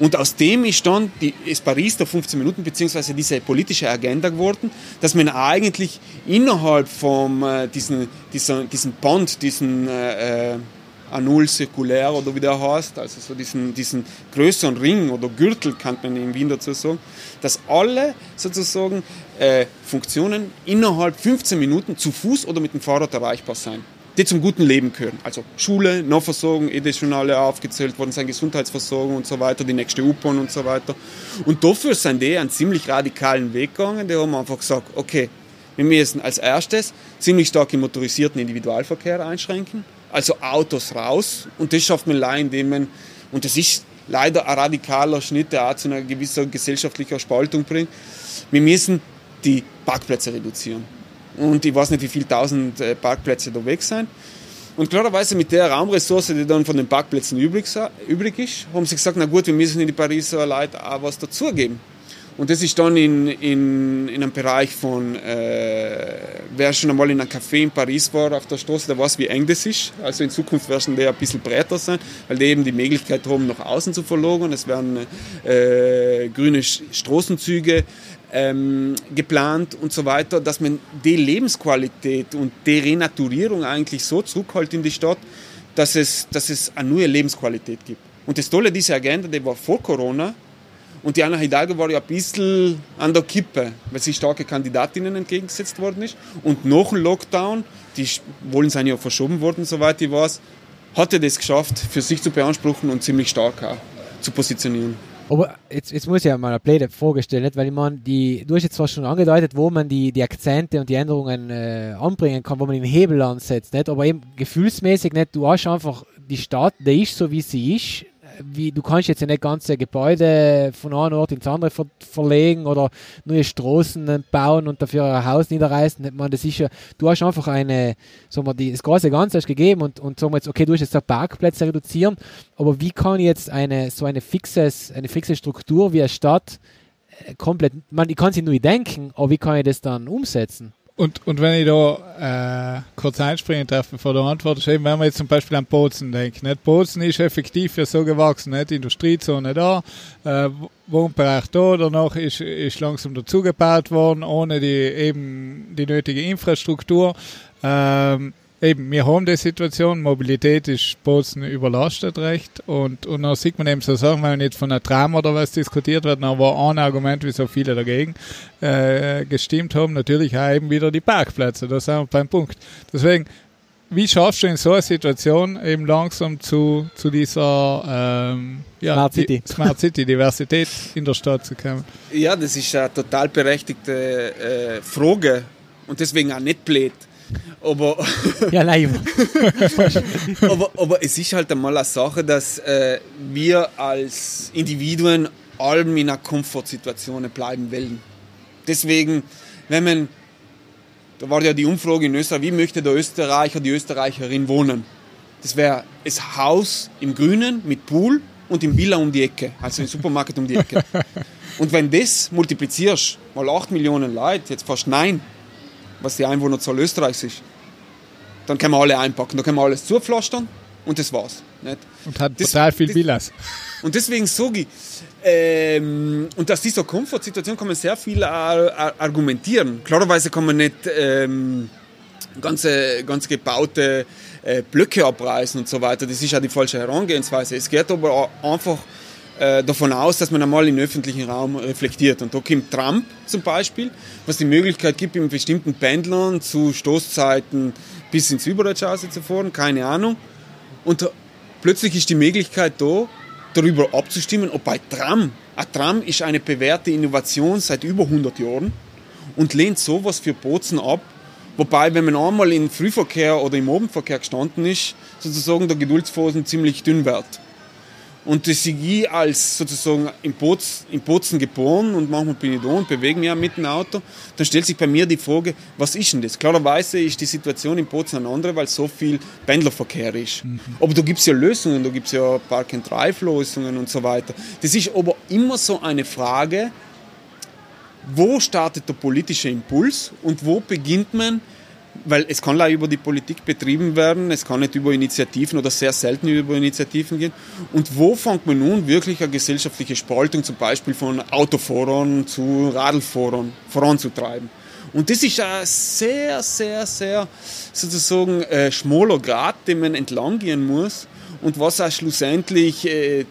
Und aus dem ist dann die, ist Paris der 15 Minuten, beziehungsweise diese politische Agenda geworden, dass man eigentlich innerhalb von äh, diesen, diesen, diesen Bond, diesen äh, äh Anul zirkulär oder wie der heißt, also so diesen, diesen größeren Ring oder Gürtel kann man in Wien dazu sagen, dass alle sozusagen äh, Funktionen innerhalb 15 Minuten zu Fuß oder mit dem Fahrrad erreichbar sein die zum guten Leben gehören. Also Schule, Nahversorgung, eh schon alle aufgezählt worden sind, Gesundheitsversorgung und so weiter, die nächste U-Bahn und so weiter. Und dafür sind die einen ziemlich radikalen Weg gegangen. Die haben einfach gesagt, okay, wir müssen als erstes ziemlich stark den motorisierten Individualverkehr einschränken also Autos raus. Und das schafft man leider, indem man, und das ist leider ein radikaler Schnitt, der auch zu einer gewissen gesellschaftlichen Spaltung bringt, wir müssen die Parkplätze reduzieren. Und ich weiß nicht, wie viele tausend äh, Parkplätze da weg sind. Und klarerweise mit der Raumressource, die dann von den Parkplätzen übrig, übrig ist, haben sie gesagt, na gut, wir müssen in die Pariser Leute auch was dazugeben. Und das ist dann in, in, in einem Bereich von, äh, wer schon einmal in einem Café in Paris war auf der Straße, der weiß, wie eng das ist. Also in Zukunft werden die ein bisschen breiter sein, weil die eben die Möglichkeit haben, nach außen zu verlagern. Es werden äh, grüne Straßenzüge ähm, geplant und so weiter, dass man die Lebensqualität und die Renaturierung eigentlich so zurückholt in die Stadt, dass es, dass es eine neue Lebensqualität gibt. Und das Tolle dieser Agenda, die war vor Corona, und die Anna Hidalgo war ja ein bisschen an der Kippe, weil sie starke Kandidatinnen entgegengesetzt worden ist. Und nach dem Lockdown, die wollen sein ja verschoben worden, soweit ich weiß, hat er das geschafft, für sich zu beanspruchen und ziemlich stark auch zu positionieren. Aber jetzt, jetzt muss ich ja mal eine blöde Frage stellen, weil ich meine, die, du hast jetzt zwar schon angedeutet, wo man die, die Akzente und die Änderungen äh, anbringen kann, wo man den Hebel ansetzt, nicht? aber eben gefühlsmäßig nicht, du hast einfach die Stadt, die ist so wie sie ist, wie, du kannst jetzt ja nicht ganze Gebäude von einem Ort ins andere ver verlegen oder neue Straßen bauen und dafür ein Haus niederreißen. Man, das ist ja, du hast einfach eine, sagen wir, das große Ganze hast gegeben und, und sagen wir jetzt, okay, du hast jetzt auch Parkplätze reduzieren, aber wie kann ich jetzt eine, so eine fixes, eine fixe Struktur wie eine Stadt äh, komplett, man, ich kann sie nur denken, aber wie kann ich das dann umsetzen? Und, und wenn ich da äh, kurz einspringen darf, bevor du antwortest, eben, wenn man jetzt zum Beispiel an Bozen denkt, nicht? Bozen ist effektiv ja so gewachsen, nicht? Industriezone da, äh, Wohnbereich da, danach ist, ist langsam dazugebaut worden, ohne die eben die nötige Infrastruktur. Ähm, eben, wir haben die Situation, Mobilität ist Bozen überlastet recht und, und dann sieht man eben so Sachen, wenn nicht von einer Tram oder was diskutiert wird, dann war ein Argument, wie so viele dagegen äh, gestimmt haben, natürlich auch eben wieder die Parkplätze, da sind wir beim Punkt. Deswegen, wie schaffst du in so einer Situation eben langsam zu, zu dieser ähm, ja, Smart, City. Die, Smart City Diversität in der Stadt zu kommen? Ja, das ist eine total berechtigte äh, Frage und deswegen auch nicht blöd. Aber, ja, nein. aber, aber es ist halt einmal eine Sache, dass äh, wir als Individuen allem in einer Komfortsituation bleiben wollen. Deswegen, wenn man, da war ja die Umfrage in Österreich, wie möchte der Österreicher, die Österreicherin wohnen? Das wäre das Haus im Grünen mit Pool und im Villa um die Ecke, also im Supermarkt um die Ecke. Und wenn das multiplizierst, mal 8 Millionen Leute, jetzt fast nein, was die Einwohnerzahl Österreichs ist, dann können wir alle einpacken, dann können wir alles zupflastern und das war's. Nicht? Und hat das, total viel Villas. Und deswegen sage ich, ähm, und aus dieser Komfortsituation kann man sehr viel argumentieren. Klarerweise kann man nicht ähm, ganze, ganze gebaute äh, Blöcke abreißen und so weiter. Das ist ja die falsche Herangehensweise. Es geht aber einfach davon aus, dass man einmal im öffentlichen Raum reflektiert. Und da kommt Trump zum Beispiel, was die Möglichkeit gibt, in bestimmten Pendlern zu Stoßzeiten bis ins Überdeutsch zu fahren, keine Ahnung. Und plötzlich ist die Möglichkeit da, darüber abzustimmen, ob bei Tram, ein Tram ist eine bewährte Innovation seit über 100 Jahren und lehnt sowas für Bozen ab, Wobei, wenn man einmal im Frühverkehr oder im Abendverkehr gestanden ist, sozusagen der Geduldsphasen ziemlich dünn wird. Und das ich als sozusagen in, Bozen, in Bozen geboren und manchmal bin ich da und bewege mich auch mit dem Auto. Dann stellt sich bei mir die Frage, was ist denn das? Klarerweise ist die Situation in Bozen eine andere, weil so viel Pendlerverkehr ist. Mhm. Aber da gibt es ja Lösungen, da gibt es ja Park-and-Drive-Lösungen und so weiter. Das ist aber immer so eine Frage, wo startet der politische Impuls und wo beginnt man weil es kann auch über die Politik betrieben werden, es kann nicht über Initiativen oder sehr selten über Initiativen gehen. Und wo fängt man nun wirklich eine gesellschaftliche Spaltung, zum Beispiel von Autofahrern zu Radlfahrern, voranzutreiben? Und das ist ein sehr, sehr, sehr sozusagen äh, schmaler Grad, den man entlang gehen muss und was auch schlussendlich äh,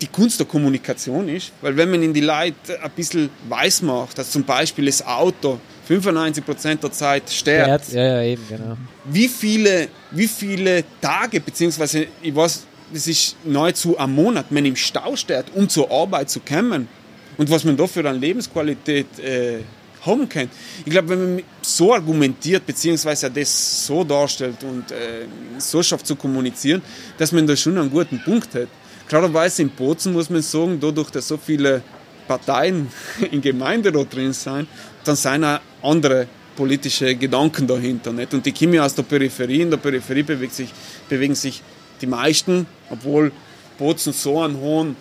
die Kunst der Kommunikation ist. Weil wenn man in die Leute ein bisschen weiß macht, dass zum Beispiel das Auto 95% der Zeit sterbt. Ja, ja, eben, genau. Wie viele, wie viele Tage, beziehungsweise, ich weiß, das ist nahezu ein Monat, wenn im Stau steht, um zur Arbeit zu kommen. Und was man da für eine Lebensqualität äh, haben kann. Ich glaube, wenn man so argumentiert, beziehungsweise das so darstellt und äh, so schafft zu kommunizieren, dass man da schon einen guten Punkt hat. Klarerweise in Bozen muss man sagen, dadurch, dass so viele Parteien in Gemeinde da drin sind, dann sind auch andere politische Gedanken dahinter. Nicht? Und die kommen ja aus der Peripherie. In der Peripherie bewegt sich, bewegen sich die meisten, obwohl Bozen so einen hohen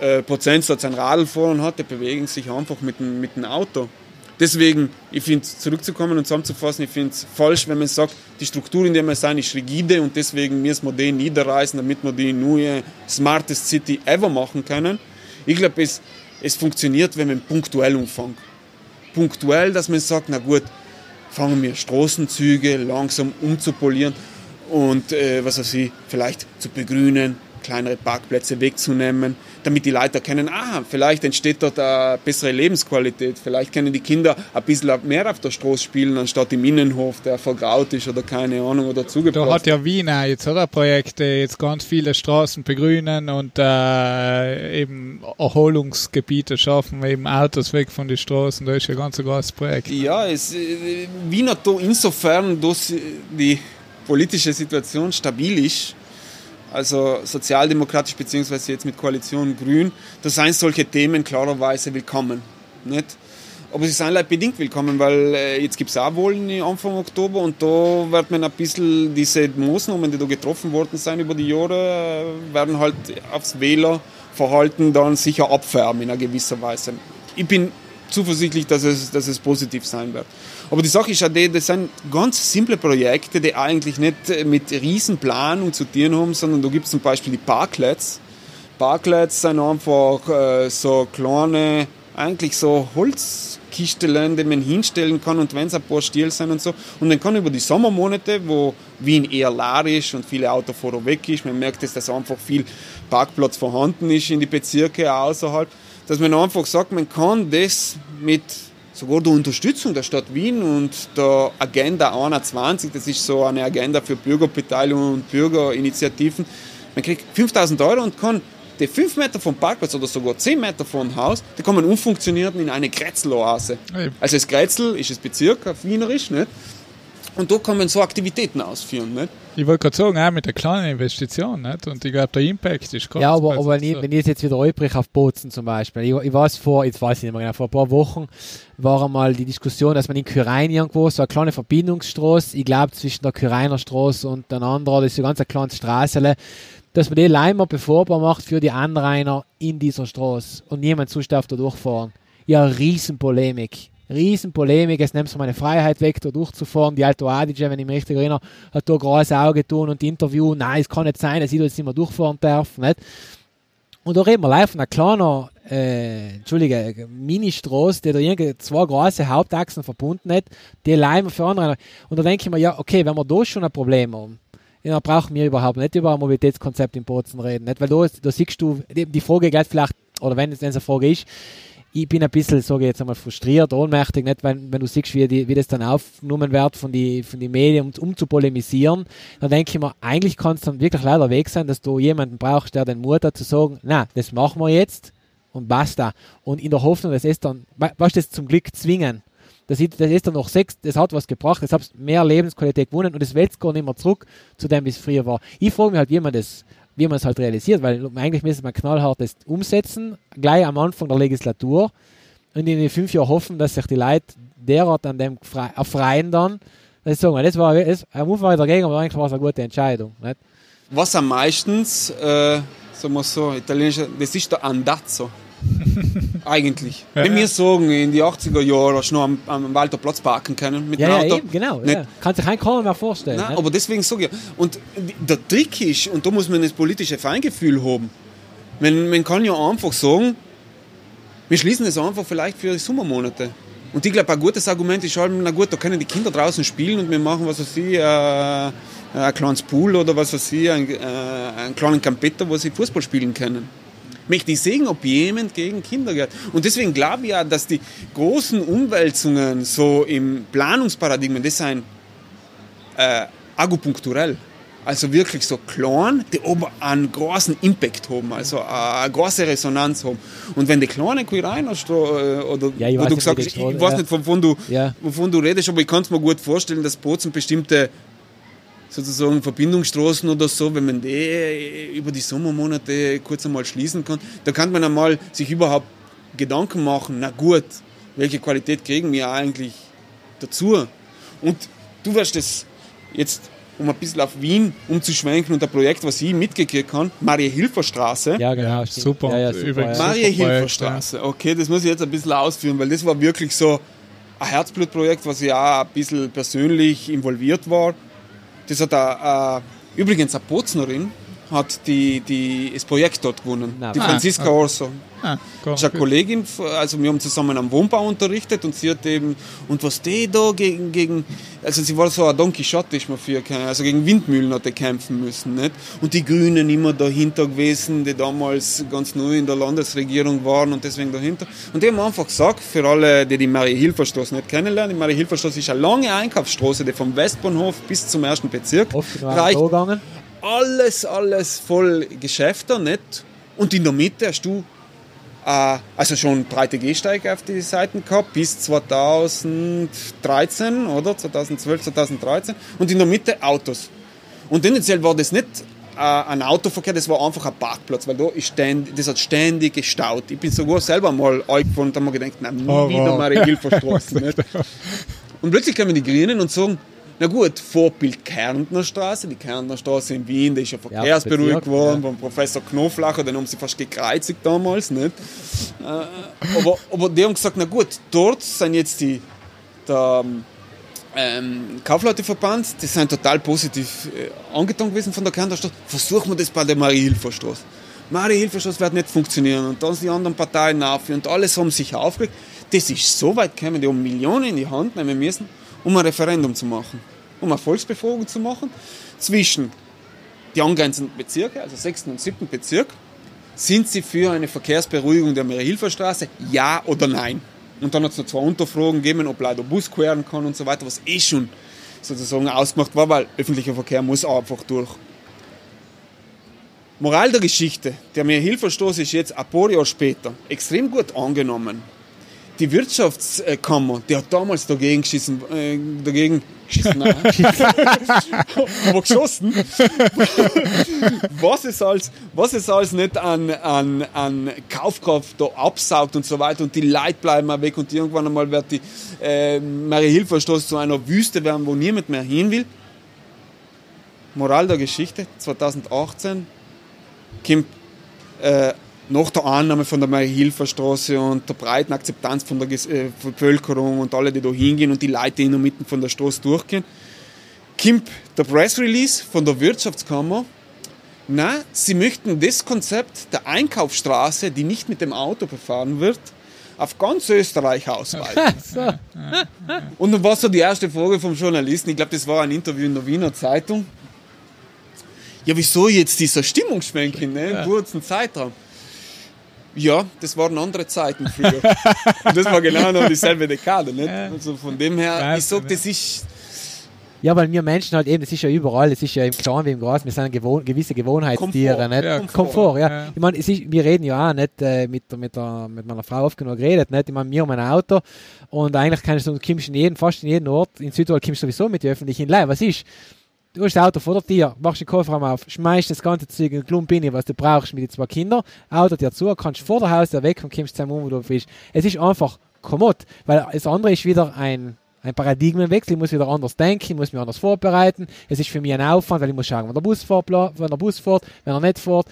äh, Prozentsatz an Radlfahrern hat, die bewegen sich einfach mit dem, mit dem Auto. Deswegen, ich finde, zurückzukommen und zusammenzufassen, ich finde es falsch, wenn man sagt, die Struktur, in der wir sind, ist rigide und deswegen müssen wir die niederreißen, damit wir die neue smartest City ever machen können. Ich glaube, es, es funktioniert, wenn man punktuell umfängt punktuell, dass man sagt, na gut, fangen wir Straßenzüge langsam umzupolieren und äh, was weiß ich, vielleicht zu begrünen, kleinere Parkplätze wegzunehmen, damit die Leute erkennen, ah, vielleicht entsteht dort eine bessere Lebensqualität, vielleicht können die Kinder ein bisschen mehr auf der Straße spielen, anstatt im Innenhof, der vergraut ist oder keine Ahnung oder zugepasst. Da hat ja Wien auch jetzt, oder, Projekte, jetzt ganz viele Straßen begrünen und äh, eben Erholungsgebiete schaffen, eben Autos weg von den Straßen, da ist ja ganz ein großes Projekt. Ja, es, äh, Wien hat da insofern, dass die politische Situation stabil ist, also sozialdemokratisch beziehungsweise jetzt mit Koalition Grün, da seien solche Themen klarerweise willkommen. Nicht? Aber sie sind halt bedingt willkommen, weil äh, jetzt gibt es auch Wahlen Anfang Oktober und da wird man ein bisschen diese Maßnahmen, die da getroffen worden sind über die Jahre, äh, werden halt aufs Wählerverhalten dann sicher abfärben in einer gewisser Weise. Ich bin zuversichtlich, dass es, dass es positiv sein wird. Aber die Sache ist ja das sind ganz simple Projekte, die eigentlich nicht mit Riesenplanung zu tun haben, sondern da gibt es zum Beispiel die Parklets. Parklets sind einfach äh, so kleine, eigentlich so Holzkisteln, die man hinstellen kann und wenn es ein paar Stiel sind und so. Und dann kann über die Sommermonate, wo Wien eher leer ist und viele Autofahrer weg ist, man merkt, dass einfach viel Parkplatz vorhanden ist in die Bezirke außerhalb, dass man einfach sagt, man kann das mit sogar die Unterstützung der Stadt Wien und der Agenda 21, das ist so eine Agenda für Bürgerbeteiligung und Bürgerinitiativen, man kriegt 5000 Euro und kann die 5 Meter vom Parkplatz oder sogar 10 Meter vom Haus, die kommen unfunktioniert in eine Grätzloase. Also das Grätzl ist das Bezirk auf Wienerisch, nicht? Und da kann man so Aktivitäten ausführen. Nicht? Ich wollte gerade sagen, auch mit der kleinen Investition. Nicht? Und ich glaube, der Impact ist groß. Ja, aber, aber wenn, ich, wenn ich jetzt wieder übrig auf Bozen zum Beispiel, ich, ich weiß vor, jetzt weiß ich nicht mehr genau, vor ein paar Wochen war einmal die Diskussion, dass man in Kyrein irgendwo so eine kleine Verbindungsstraße, ich glaube zwischen der Kyreiner Straße und der anderen, das ist so ganz eine kleine Straße, dass man die Leimer bevorbar macht für die Anrainer in dieser Straße und niemand sonst darf da durchfahren. Ja, Riesenpolemik. Riesenpolemik, es nimmt meine Freiheit weg, da durchzufahren. Die Alto Adige, wenn ich mich richtig erinnere, hat da große Augen tun und Interview, nein, es kann nicht sein, dass ich da jetzt nicht mehr durchfahren darf. Nicht? Und da reden wir live von einer kleinen, äh, Entschuldige, Mini-Straße, die da irgendwie zwei große Hauptachsen verbunden hat, die leimen für andere. Und da denke ich mir, ja, okay, wenn wir da schon ein Problem haben, dann brauchen wir überhaupt nicht über ein Mobilitätskonzept in Bozen reden. Nicht? Weil da, da siehst du, die Frage geht vielleicht, oder wenn es eine Frage ist, ich bin ein bisschen, sage ich jetzt einmal, frustriert, ohnmächtig, nicht? Wenn, wenn du siehst, wie, die, wie das dann aufgenommen wird von den von die Medien, um, um zu polemisieren, dann denke ich mir, eigentlich kann es dann wirklich leider weg sein, dass du jemanden brauchst, der den Mut hat zu sagen, na, das machen wir jetzt und basta. Und in der Hoffnung, dass es dann, was das zum Glück zwingen. Das ist, das ist dann noch sechs, das hat was gebracht, das hat mehr Lebensqualität gewonnen und das wird gar nicht mehr zurück zu dem, wie es früher war. Ich frage mich halt, wie man das wie man es halt realisiert, weil eigentlich müsste man knallhart das umsetzen, gleich am Anfang der Legislatur und in den fünf Jahren hoffen, dass sich die Leute derart an dem erfreien dann, ich sagen, das war, das, am Anfang ich dagegen, aber eigentlich war es eine gute Entscheidung. Nicht? Was am meisten, äh, sagen wir so, italienisch, das ist der Andazzo. Eigentlich. Ja, Wenn wir sagen, in die 80er Jahre hast du noch am, am Walter Platz parken können mit ja, dem Auto. Ja, eben, genau. Ja. Kann sich kein mehr vorstellen. Nein, aber deswegen sage ich, und der Trick ist, und da muss man das politische Feingefühl haben, man, man kann ja einfach sagen, wir schließen es einfach vielleicht für die Sommermonate. Und ich glaube, ein gutes Argument ist halt, na gut, da können die Kinder draußen spielen und wir machen, was weiß ich, äh, ein kleines Pool oder was weiß ich, äh, einen kleinen Campetter, wo sie Fußball spielen können möchte ich sehen, ob jemand gegen Kinder geht. Und deswegen glaube ich ja, dass die großen Umwälzungen so im Planungsparadigmen, das sind äh, agopunkturell. Also wirklich so klein, die aber einen großen Impact haben, also eine große Resonanz haben. Und wenn die kleinen Queereien hast, äh, oder ja, wo du gesagt hast, ich, ich weiß nicht, wovon du, ja. wovon du redest, aber ich kann es mir gut vorstellen, dass Bozen bestimmte sozusagen Verbindungsstraßen oder so, wenn man die über die Sommermonate kurz einmal schließen kann, da kann man einmal sich überhaupt Gedanken machen, na gut, welche Qualität kriegen wir eigentlich dazu? Und du wirst es jetzt, um ein bisschen auf Wien umzuschwenken und ein Projekt, was ich mitgekriegt habe, Marie-Hilfer-Straße. Ja, genau, super. Ja, ja, super Marie-Hilfer-Straße, okay, das muss ich jetzt ein bisschen ausführen, weil das war wirklich so ein Herzblutprojekt, was ja ein bisschen persönlich involviert war das hat eine, äh, übrigens eine Boznerin, hat die, die, das Projekt dort gewonnen. Na, die Franziska ah, Orso. Ah, das ist eine Kollegin, also wir haben zusammen am Wohnbau unterrichtet und sie hat eben, und was die da gegen, gegen also sie war so ein Don Quixote, ist man für, also gegen Windmühlen hat die kämpfen müssen, nicht? Und die Grünen immer dahinter gewesen, die damals ganz neu in der Landesregierung waren und deswegen dahinter. Und die haben einfach gesagt, für alle, die die Marie-Hilfer-Straße nicht kennenlernen, die Marie-Hilfer-Straße ist eine lange Einkaufsstraße, die vom Westbahnhof bis zum ersten Bezirk reicht. Alles, alles voll Geschäfte, nicht? Und in der Mitte hast du äh, also schon breite Gehsteige auf die Seiten gehabt bis 2013 oder 2012, 2013 und in der Mitte Autos. Und tendenziell war das nicht äh, ein Autoverkehr, das war einfach ein Parkplatz, weil da ist ständig, das hat ständig gestaut. Ich bin sogar selber mal eingefahren und habe mir gedacht, nein, nie oh, wieder Marie-Hilfer-Straße. und plötzlich kommen die Grünen und sagen, na gut, Vorbild Kärntner Straße. Die Kärntner Straße in Wien, die ist ja verkehrsberuhigt ja, worden ja. vom Professor Knoflacher, den haben sie fast gekreuzigt damals. Nicht? Äh, aber, aber die haben gesagt, na gut, dort sind jetzt die der, ähm, Kaufleuteverband, die sind total positiv äh, angetan gewesen von der Kärntner Straße. Versuchen wir das bei der Marie-Hilfer-Straße. Marie-Hilfer-Straße wird nicht funktionieren. Und dann sind die anderen Parteien nach und alles haben sich aufgeregt. Das ist so weit gekommen, die haben Millionen in die Hand nehmen müssen, um ein Referendum zu machen um eine Volksbefragung zu machen zwischen die angrenzenden Bezirke, also 6. und 7. Bezirk. Sind sie für eine Verkehrsberuhigung der Mehrhilferstraße? Ja oder nein? Und dann hat es noch zwei Unterfragen gegeben, ob leider Bus queren kann und so weiter, was eh schon sozusagen ausgemacht war, weil öffentlicher Verkehr muss einfach durch. Moral der Geschichte, der Mehrhilferstoß ist jetzt ein paar Jahre später extrem gut angenommen die Wirtschaftskammer, die hat damals dagegen geschissen, äh, dagegen geschissen, aber geschossen, was es als, was es als nicht an, an, an Kaufkraft da absaugt und so weiter und die Leute bleiben mal weg und irgendwann einmal wird die äh, Marie-Hilfer-Straße zu einer Wüste werden, wo niemand mehr hin will. Moral der Geschichte, 2018 kommt äh, nach der Annahme von der Marie-Hilfer-Straße und der breiten Akzeptanz von der äh, Bevölkerung und alle, die da hingehen und die Leute, die in der Mitte von der Straße durchgehen, kommt der Press Release von der Wirtschaftskammer. Na, sie möchten das Konzept der Einkaufsstraße, die nicht mit dem Auto befahren wird, auf ganz Österreich ausweiten. so. Und dann war so die erste Frage vom Journalisten, ich glaube, das war ein Interview in der Wiener Zeitung. Ja, wieso jetzt dieser Stimmungsschwenken ne, im kurzen Zeitraum? Ja, das waren andere Zeiten früher. Und das war genau noch dieselbe Dekade. Nicht? Also von dem her, ich sage, das ist. Ja, weil wir Menschen halt eben, das ist ja überall, das ist ja im Clan wie im Gras, wir sind Gewohn gewisse Gewohnheitstiere. Komfort, nicht? Ja, Komfort, Komfort ja. ja. Ich meine, wir reden ja auch nicht äh, mit, mit, der, mit meiner Frau oft genug geredet. Nicht? Ich meine, wir haben ein Auto und eigentlich kannst du, kommst in jeden, fast in jeden Ort, in Südtirol kommst du sowieso mit den öffentlichen Leih. Was ist? Du hast das Auto vor dir, machst den Kofferraum auf, schmeißt das ganze Zeug in den Klump rein, was du brauchst mit den zwei Kindern, Auto dir zu, kannst vor der Haustür weg und kommst zusammen wo du bist. Es ist einfach kommod, weil das andere ist wieder ein, ein Paradigmenwechsel, ich muss wieder anders denken, ich muss mich anders vorbereiten, es ist für mich ein Aufwand, weil ich muss schauen, wenn der Bus fährt, wenn er nicht fährt,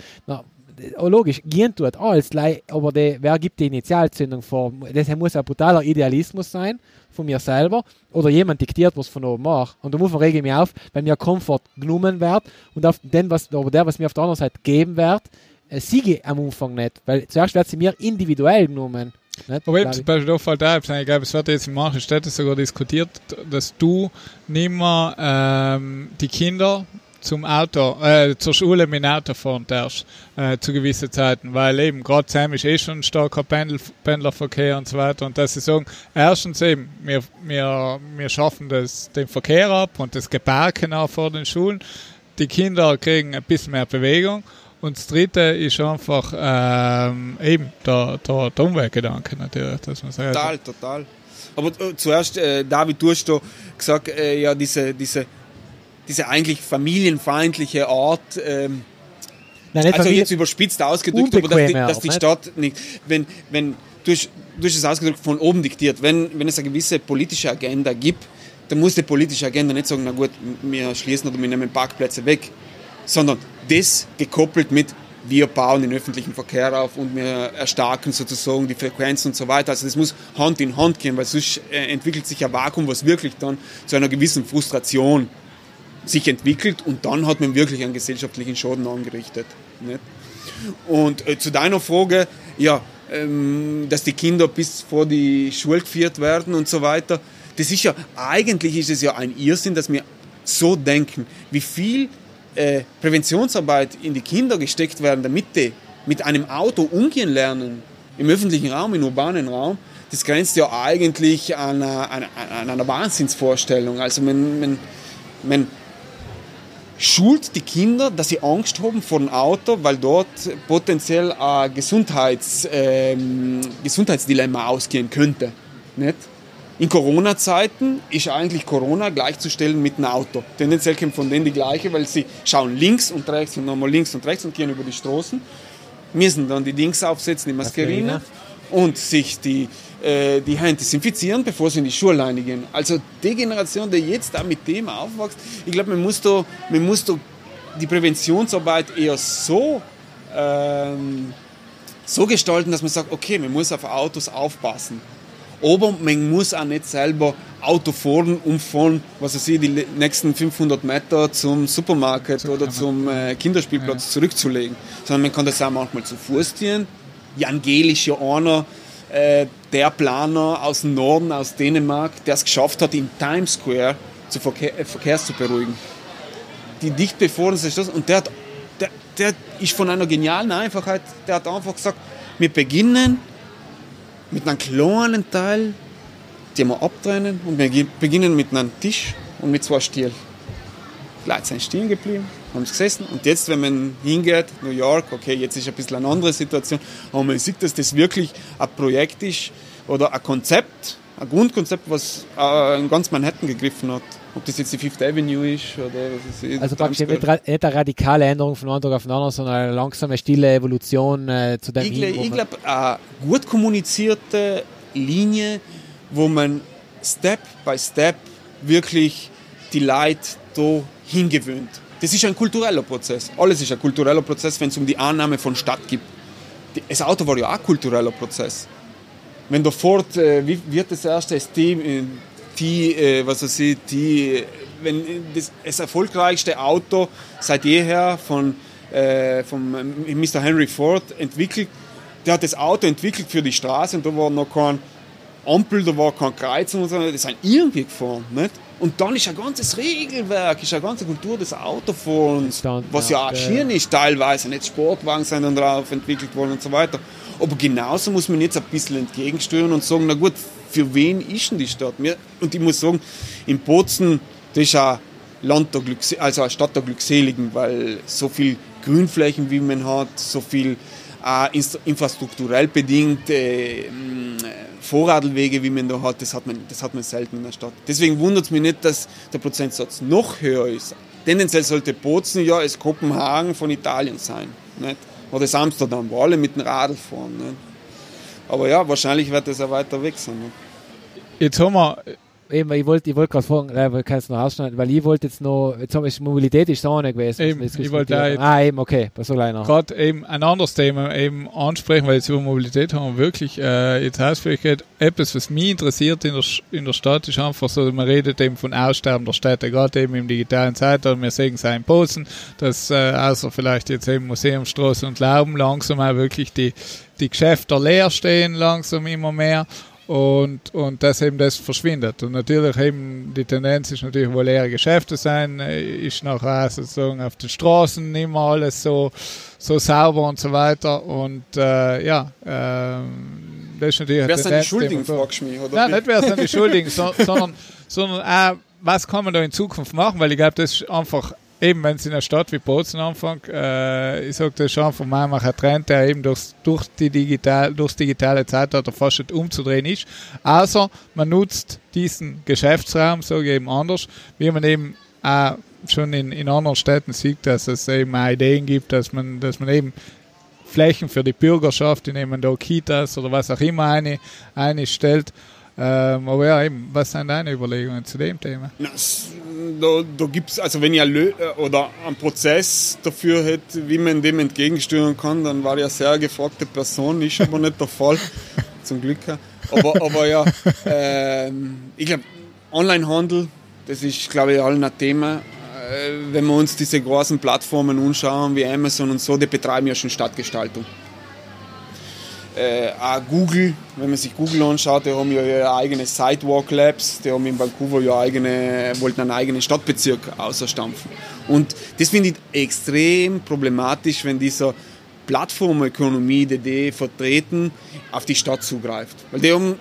oh, logisch, gehen tut alles, aber die, wer gibt die Initialzündung vor? Das muss ein brutaler Idealismus sein von mir selber oder jemand diktiert, was von oben macht. Und da muss man mich auf, weil mir Komfort genommen wird und auf den, was, oder der, was mir auf der anderen Seite geben wird, äh, siege am Anfang nicht. Weil zuerst wird sie mir individuell genommen. Nicht, Aber zum Beispiel auch da, ich glaube, es wird jetzt in manchen Städten sogar diskutiert, dass du nicht mehr ähm, die Kinder zum Auto, äh, zur Schule mit dem Auto fahren darfst, äh, zu gewissen Zeiten, weil eben gerade Sam ist eh schon ein starker Pendel, Pendlerverkehr und so weiter und dass sie sagen, erstens eben, wir, wir, wir schaffen das, den Verkehr ab und das Geparken auch vor den Schulen, die Kinder kriegen ein bisschen mehr Bewegung und das dritte ist einfach ähm, eben der, der, der Umweltgedanke natürlich, dass man sagt. Total, total. Aber äh, zuerst, äh, David, du hast da gesagt, äh, ja, diese, diese diese eigentlich familienfeindliche Art, ähm, Nein, also jetzt überspitzt ausgedrückt, aber dass die, dass die Stadt nicht, wenn, wenn, durch, durch das ausgedrückt von oben diktiert, wenn, wenn es eine gewisse politische Agenda gibt, dann muss die politische Agenda nicht sagen, na gut, wir schließen oder wir nehmen Parkplätze weg, sondern das gekoppelt mit, wir bauen den öffentlichen Verkehr auf und wir erstarken sozusagen die Frequenz und so weiter. Also das muss Hand in Hand gehen, weil sonst äh, entwickelt sich ein Vakuum, was wirklich dann zu einer gewissen Frustration sich entwickelt und dann hat man wirklich einen gesellschaftlichen Schaden angerichtet. Nicht? Und äh, zu deiner Frage, ja, ähm, dass die Kinder bis vor die Schule geführt werden und so weiter, das ist ja, eigentlich ist es ja ein Irrsinn, dass wir so denken, wie viel äh, Präventionsarbeit in die Kinder gesteckt werden, damit die mit einem Auto umgehen lernen, im öffentlichen Raum, im urbanen Raum, das grenzt ja eigentlich an einer, an, an einer Wahnsinnsvorstellung. Also man, man, man schult die Kinder, dass sie Angst haben vor dem Auto, weil dort potenziell ein Gesundheits, ähm, Gesundheitsdilemma ausgehen könnte. Nicht? In Corona-Zeiten ist eigentlich Corona gleichzustellen mit einem Auto. Tendenziell kommt von denen die gleiche, weil sie schauen links und rechts und nochmal links und rechts und gehen über die Straßen, müssen dann die Dings aufsetzen, die Maskerine und sich die, äh, die Hände desinfizieren, bevor sie in die Schule gehen. Also die Generation, die jetzt da mit dem aufwächst, ich glaube, man muss da, man muss da die Präventionsarbeit eher so ähm, so gestalten, dass man sagt, okay, man muss auf Autos aufpassen. Aber man muss auch nicht selber Auto fahren, um von, was weiß ich, die nächsten 500 Meter zum Supermarkt oder zum äh, Kinderspielplatz ja. zurückzulegen. Sondern man kann das auch manchmal zu Fuß tun. Jan Gehl ist ja einer, äh, der Planer aus dem Norden, aus Dänemark, der es geschafft hat, in Times Square zu Verkehr, äh, Verkehrs zu beruhigen. Die dicht bevor es ist und der, hat, der, der ist von einer genialen Einfachheit, der hat einfach gesagt, wir beginnen mit einem kleinen Teil, den wir abtrennen und wir beginnen mit einem Tisch und mit zwei Stielen. Leute sind stehen geblieben, haben gesessen und jetzt, wenn man hingeht, New York, okay, jetzt ist ein bisschen eine andere Situation, aber man sieht, dass das wirklich ein Projekt ist oder ein Konzept, ein Grundkonzept, was äh, in ganz Manhattan gegriffen hat. Ob das jetzt die Fifth Avenue ist oder was ist Also praktisch nicht, nicht eine radikale Änderung von einem Tag auf den anderen, sondern eine langsame, stille Evolution äh, zu dem Ich, ich glaube, eine gut kommunizierte Linie, wo man Step by Step wirklich die Leute da hingewöhnt. Das ist ein kultureller Prozess. Alles ist ein kultureller Prozess, wenn es um die Annahme von Stadt geht. Das Auto war ja auch ein kultureller Prozess. Wenn du fort, äh, wie wird das erste Team, äh, die, äh, was weiß ich, die, wenn das, das erfolgreichste Auto seit jeher von, äh, von Mr. Henry Ford entwickelt, der hat das Auto entwickelt für die Straße und da war noch kein Ampel, da war kein Kreuz und so, das sind irgendwie gefahren, nicht? Und dann ist ein ganzes Regelwerk, ist eine ganze Kultur des Autofahrens, was ja auch schön ist teilweise, nicht Sportwagen sind dann drauf entwickelt worden und so weiter. Aber genauso muss man jetzt ein bisschen entgegensteuern und sagen, na gut, für wen ist denn die Stadt? Und ich muss sagen, in Bozen, das ist ein Land der Glücks also eine Stadt der Glückseligen, weil so viel Grünflächen, wie man hat, so viel äh, infrastrukturell bedingt äh, Vorradlwege, wie man da hat, das hat man, das hat man selten in der Stadt. Deswegen wundert es mich nicht, dass der Prozentsatz noch höher ist. Tendenziell sollte Bozen ja als Kopenhagen von Italien sein. Nicht? Oder das Amsterdam, wo alle mit dem Radl fahren. Nicht? Aber ja, wahrscheinlich wird das auch weiter weg sein. Nicht? Jetzt haben wir eben, ich wollte ich wollt gerade fragen, äh, weil kannst du noch ausschneiden, weil ich wollte jetzt noch, jetzt habe ich Mobilität ist so nicht gewesen. Eben, ich wollte Ah, eben, okay, was soll einer? Gerade eben ein anderes Thema eben ansprechen, weil jetzt über Mobilität haben wir wirklich äh, jetzt Hausfähigkeit. Etwas, was mich interessiert in der, in der Stadt, ist einfach so, man redet eben von Aussterben der Städte, gerade eben im digitalen Zeitalter. Wir sehen es auch in Posen, dass äh, außer vielleicht jetzt eben Museumstraße und Lauben langsam auch wirklich die, die Geschäfte leer stehen, langsam immer mehr und, und dass eben das verschwindet. Und natürlich eben die Tendenz ist natürlich, wo leere Geschäfte sein, äh, ist nachher sozusagen auf den Straßen nicht mehr alles so, so sauber und so weiter. Und äh, ja, äh, das ist natürlich Wer sind die Schuldigen, fragst du mich, oder? Nein, nicht wer sind die Schuldigen, so, sondern, sondern auch, was kann man da in Zukunft machen, weil ich glaube, das ist einfach eben, wenn es in einer Stadt wie Bozen anfängt, äh, ich sage das schon von meinem ein Trend, der eben durchs, durch die digital, durchs digitale Zeitalter fast nicht umzudrehen ist. Außer man nutzt diesen Geschäftsraum, ich eben anders, wie man eben auch schon in, in anderen Städten sieht, dass es eben auch Ideen gibt, dass man, dass man eben Flächen für die Bürgerschaft, indem man da Kitas oder was auch immer eine, eine stellt, ähm, aber ja, eben, was sind deine Überlegungen zu dem Thema? Na, da, da gibt es, also wenn ich eine, oder einen Prozess dafür hätte, wie man dem entgegensteuern kann, dann war ich eine sehr gefragte Person, ist aber nicht der Fall, zum Glück. Aber, aber ja, ähm, ich glaube, Onlinehandel, das ist, glaube ich, allen ein Thema. wenn wir uns diese großen Plattformen anschauen, wie Amazon und so, die betreiben ja schon Stadtgestaltung. Äh, auch Google, wenn man sich Google anschaut, die haben ja ihre eigene Sidewalk Labs, die haben in Vancouver ja eigene, wollten einen eigenen Stadtbezirk außerstampfen. Und das finde ich extrem problematisch, wenn dieser Plattformökonomie, die die vertreten, auf die Stadt zugreift. Weil die haben,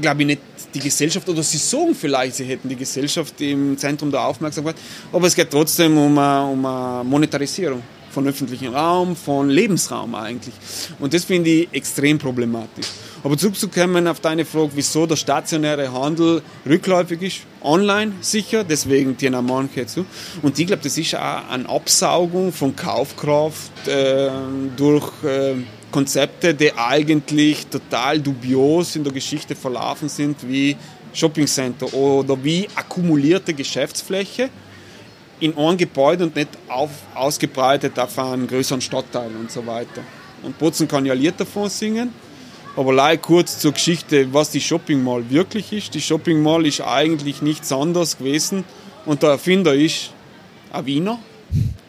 glaube ich, nicht die Gesellschaft, oder sie sagen vielleicht, sie hätten die Gesellschaft im Zentrum der Aufmerksamkeit, aber es geht trotzdem um eine, um eine Monetarisierung von öffentlichem Raum, von Lebensraum eigentlich. Und das finde ich extrem problematisch. Aber zurückzukommen auf deine Frage, wieso der stationäre Handel rückläufig ist, online sicher, deswegen die manche zu. Und ich glaube, das ist auch eine Absaugung von Kaufkraft äh, durch äh, Konzepte, die eigentlich total dubios in der Geschichte verlaufen sind, wie Shoppingcenter oder wie akkumulierte Geschäftsfläche in einem Gebäude und nicht auf, ausgebreitet auf einen größeren Stadtteil und so weiter. Und Bozen kann ja Lied davon singen, aber leider kurz zur Geschichte, was die Shopping Mall wirklich ist. Die Shopping Mall ist eigentlich nichts anderes gewesen und der Erfinder ist ein Wiener,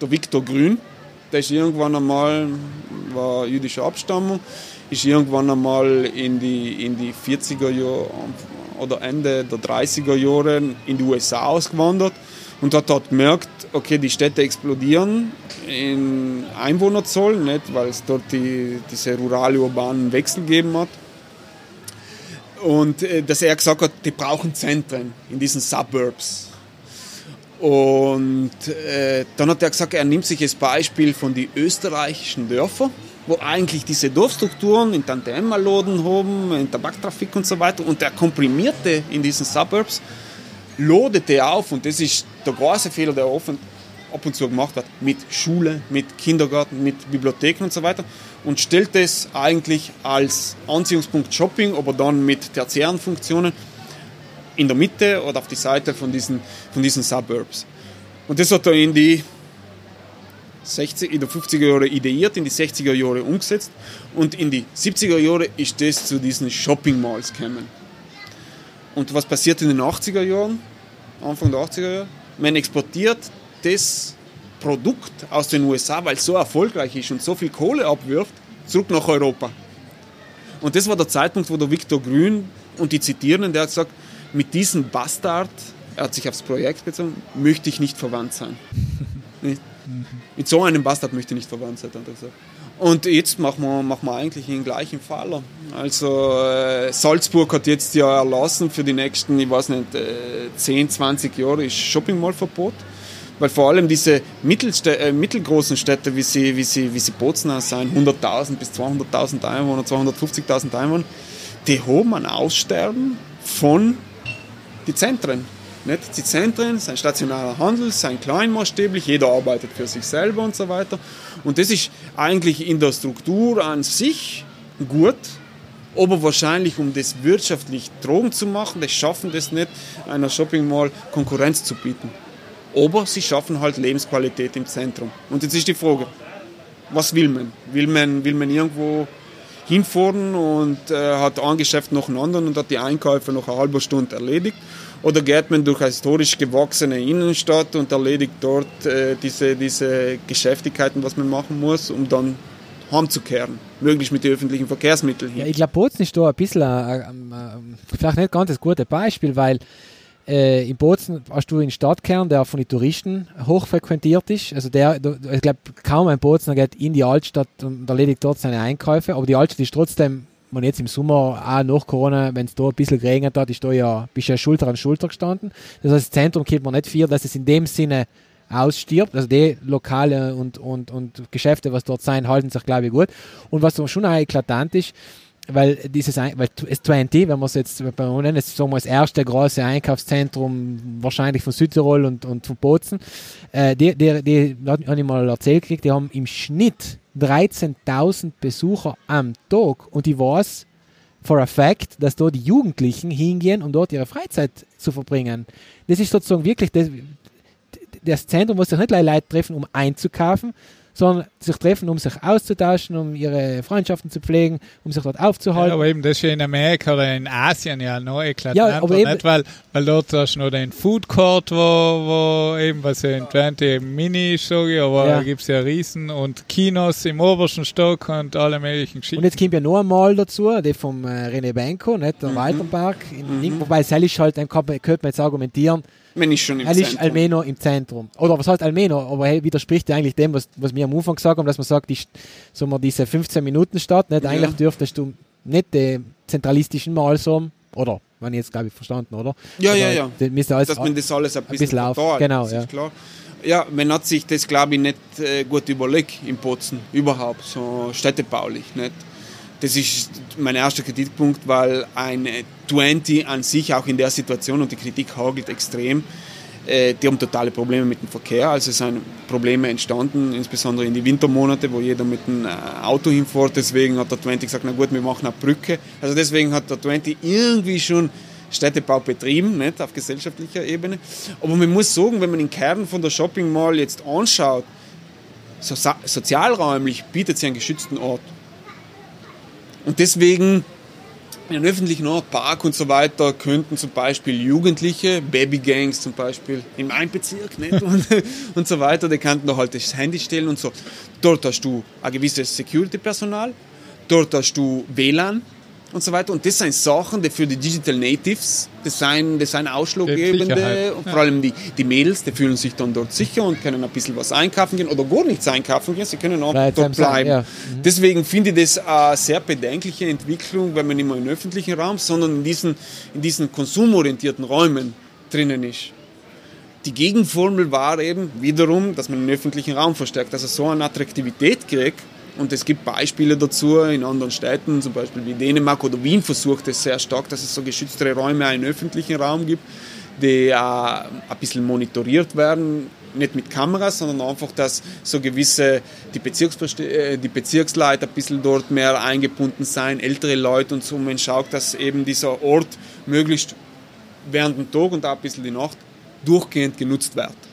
der Viktor Grün. Der ist irgendwann einmal, war jüdischer Abstammung, ist irgendwann einmal in die, in die 40er Jahre oder Ende der 30er Jahre in die USA ausgewandert und hat dort gemerkt, okay, die Städte explodieren in Einwohnerzahl, nicht, weil es dort die, diese rurale-urbanen Wechsel gegeben hat. Und äh, dass er gesagt hat, die brauchen Zentren in diesen Suburbs. Und äh, dann hat er gesagt, er nimmt sich das Beispiel von den österreichischen Dörfern, wo eigentlich diese Dorfstrukturen in Tante-Emma-Loden haben, in Tabaktrafik und so weiter, und er komprimierte in diesen Suburbs lodete auf, und das ist der große Fehler, der offen, ab und zu gemacht hat, mit Schule, mit Kindergarten, mit Bibliotheken und so weiter und stellt es eigentlich als Anziehungspunkt Shopping, aber dann mit tertiären Funktionen in der Mitte oder auf die Seite von diesen, von diesen Suburbs. Und das hat er in die 60, in die 50er Jahre ideiert, in die 60er Jahre umgesetzt und in die 70er Jahre ist das zu diesen Shopping Malls gekommen. Und was passiert in den 80er Jahren, Anfang der 80er Jahre? Man exportiert das Produkt aus den USA, weil es so erfolgreich ist und so viel Kohle abwirft, zurück nach Europa. Und das war der Zeitpunkt, wo der Viktor Grün, und die zitieren, der hat gesagt, mit diesem Bastard, er hat sich aufs Projekt bezogen, möchte ich nicht verwandt sein. Mit so einem Bastard möchte ich nicht verwandt sein, hat er gesagt. Und jetzt machen wir, machen wir eigentlich den gleichen Fall. Also äh, Salzburg hat jetzt ja erlassen für die nächsten, ich weiß nicht, äh, 10, 20 Jahre ist Shopping Mall Verbot. Weil vor allem diese äh, mittelgroßen Städte, wie sie, wie sie, wie sie Bozen sein, 100.000 bis 200.000 Einwohner, 250.000 Einwohner, die haben ein Aussterben von den Zentren. Nicht? Die Zentren, sein stationarer Handel, sein kleinmaßstäblich, jeder arbeitet für sich selber und so weiter. Und das ist eigentlich in der Struktur an sich gut, aber wahrscheinlich, um das wirtschaftlich Drogen zu machen, das schaffen das nicht, einer Shopping Mall Konkurrenz zu bieten. Aber sie schaffen halt Lebensqualität im Zentrum. Und jetzt ist die Frage, was will man? Will man, will man irgendwo hinfahren und äh, hat ein Geschäft nach dem anderen und hat die Einkäufe nach einer halben Stunde erledigt? Oder geht man durch eine historisch gewachsene Innenstadt und erledigt dort äh, diese, diese Geschäftigkeiten, was man machen muss, um dann heimzukehren, möglichst mit den öffentlichen Verkehrsmitteln. Ja, ich glaube, Bozen ist da ein bisschen, äh, äh, vielleicht nicht ganz das gute Beispiel, weil äh, in Bozen hast du einen Stadtkern, der von den Touristen hochfrequentiert ist. Also der, ich glaube, kaum ein Bozener geht in die Altstadt und erledigt dort seine Einkäufe, aber die Altstadt ist trotzdem man jetzt im Sommer, auch nach Corona, wenn es da ein bisschen geregnet hat, ist da ja, bist ja Schulter an Schulter gestanden. Das heißt, das Zentrum kennt man nicht viel, dass es in dem Sinne ausstirbt. Also die Lokale und, und, und Geschäfte, was dort sein, halten sich, glaube ich, gut. Und was schon auch eklatant ist, weil dieses, weil es 20, wenn man es jetzt nennen, ist sagen wir das erste große Einkaufszentrum wahrscheinlich von Südtirol und, und von Bozen, äh, die, die, die, die habe ich mal erzählt die haben im Schnitt 13.000 Besucher am Tag und ich weiß for a fact, dass dort die Jugendlichen hingehen, um dort ihre Freizeit zu verbringen. Das ist sozusagen wirklich das, das Zentrum, wo sich nicht Leute treffen, um einzukaufen, sondern sich treffen, um sich auszutauschen, um ihre Freundschaften zu pflegen, um sich dort aufzuhalten. Ja, aber eben, das ist ja in Amerika oder in Asien ja noch eklatanter, ja, aber eben, nicht? Weil, weil dort hast du noch den Food Court, wo, wo eben, was ja in Twente eben mini ist, sage ich, aber ja. da gibt es ja Riesen und Kinos im obersten Stock und alle möglichen Geschichten. Und jetzt kommt ja noch einmal dazu, der vom äh, René Benko, nicht, der mhm. Weiterpark, in mhm. wobei ist halt, dann könnte man jetzt argumentieren, wenn ich schon im er Zentrum. ist Almeno im Zentrum. Oder was heißt Almeno? Aber er widerspricht ja eigentlich dem, was, was wir am Anfang gesagt haben, dass man sagt, die, so man diese 15 Minuten Stadt, nicht? Eigentlich ja. dürftest du nicht den zentralistischen Malsum, oder, wenn ich jetzt glaube ich verstanden, oder? Ja, oder, ja, ja. Alles, dass man das alles ein bisschen, bisschen auf. Genau, ja. Klar. Ja, man hat sich das, glaube ich, nicht äh, gut überlegt in Bozen, überhaupt, so städtebaulich, nicht? Das ist mein erster Kritikpunkt, weil ein 20 an sich auch in der Situation und die Kritik hagelt extrem. Äh, die haben totale Probleme mit dem Verkehr. Also sind Probleme entstanden, insbesondere in die Wintermonate, wo jeder mit dem äh, Auto hinfährt. Deswegen hat der 20 gesagt, na gut, wir machen eine Brücke. Also deswegen hat der 20 irgendwie schon Städtebau betrieben, nicht auf gesellschaftlicher Ebene. Aber man muss sagen, wenn man den Kern von der Shopping Mall jetzt anschaut, so sozialräumlich bietet sie einen geschützten Ort. Und deswegen in einem öffentlichen Ort, Park und so weiter, könnten zum Beispiel Jugendliche, Babygangs zum Beispiel, im Einbezirk nicht? Und, und so weiter, die könnten da halt das Handy stellen und so. Dort hast du ein gewisses Security-Personal, dort hast du WLAN, und so weiter. Und das sind Sachen, die für die Digital Natives, das sind, das sind Ausschlaggebende. Und vor allem die, die Mädels, die fühlen sich dann dort sicher und können ein bisschen was einkaufen gehen oder gar nichts einkaufen gehen. Sie können auch Right, dort bleiben. Ja. Mhm. Deswegen finde ich das eine sehr bedenkliche Entwicklung, wenn man nicht mehr im öffentlichen Raum, sondern in diesen, in diesen konsumorientierten Räumen drinnen ist. Die Gegenformel war eben wiederum, dass man den öffentlichen Raum verstärkt, dass er so eine Attraktivität kriegt, und es gibt Beispiele dazu in anderen Städten, zum Beispiel wie Dänemark oder Wien versucht es sehr stark, dass es so geschütztere Räume einen öffentlichen Raum gibt, die äh, ein bisschen monitoriert werden, nicht mit Kameras, sondern einfach, dass so gewisse, die, Bezirksverste äh, die Bezirksleute ein bisschen dort mehr eingebunden sein, ältere Leute und so, man schaut, dass eben dieser Ort möglichst während dem Tag und auch ein bisschen die Nacht durchgehend genutzt wird.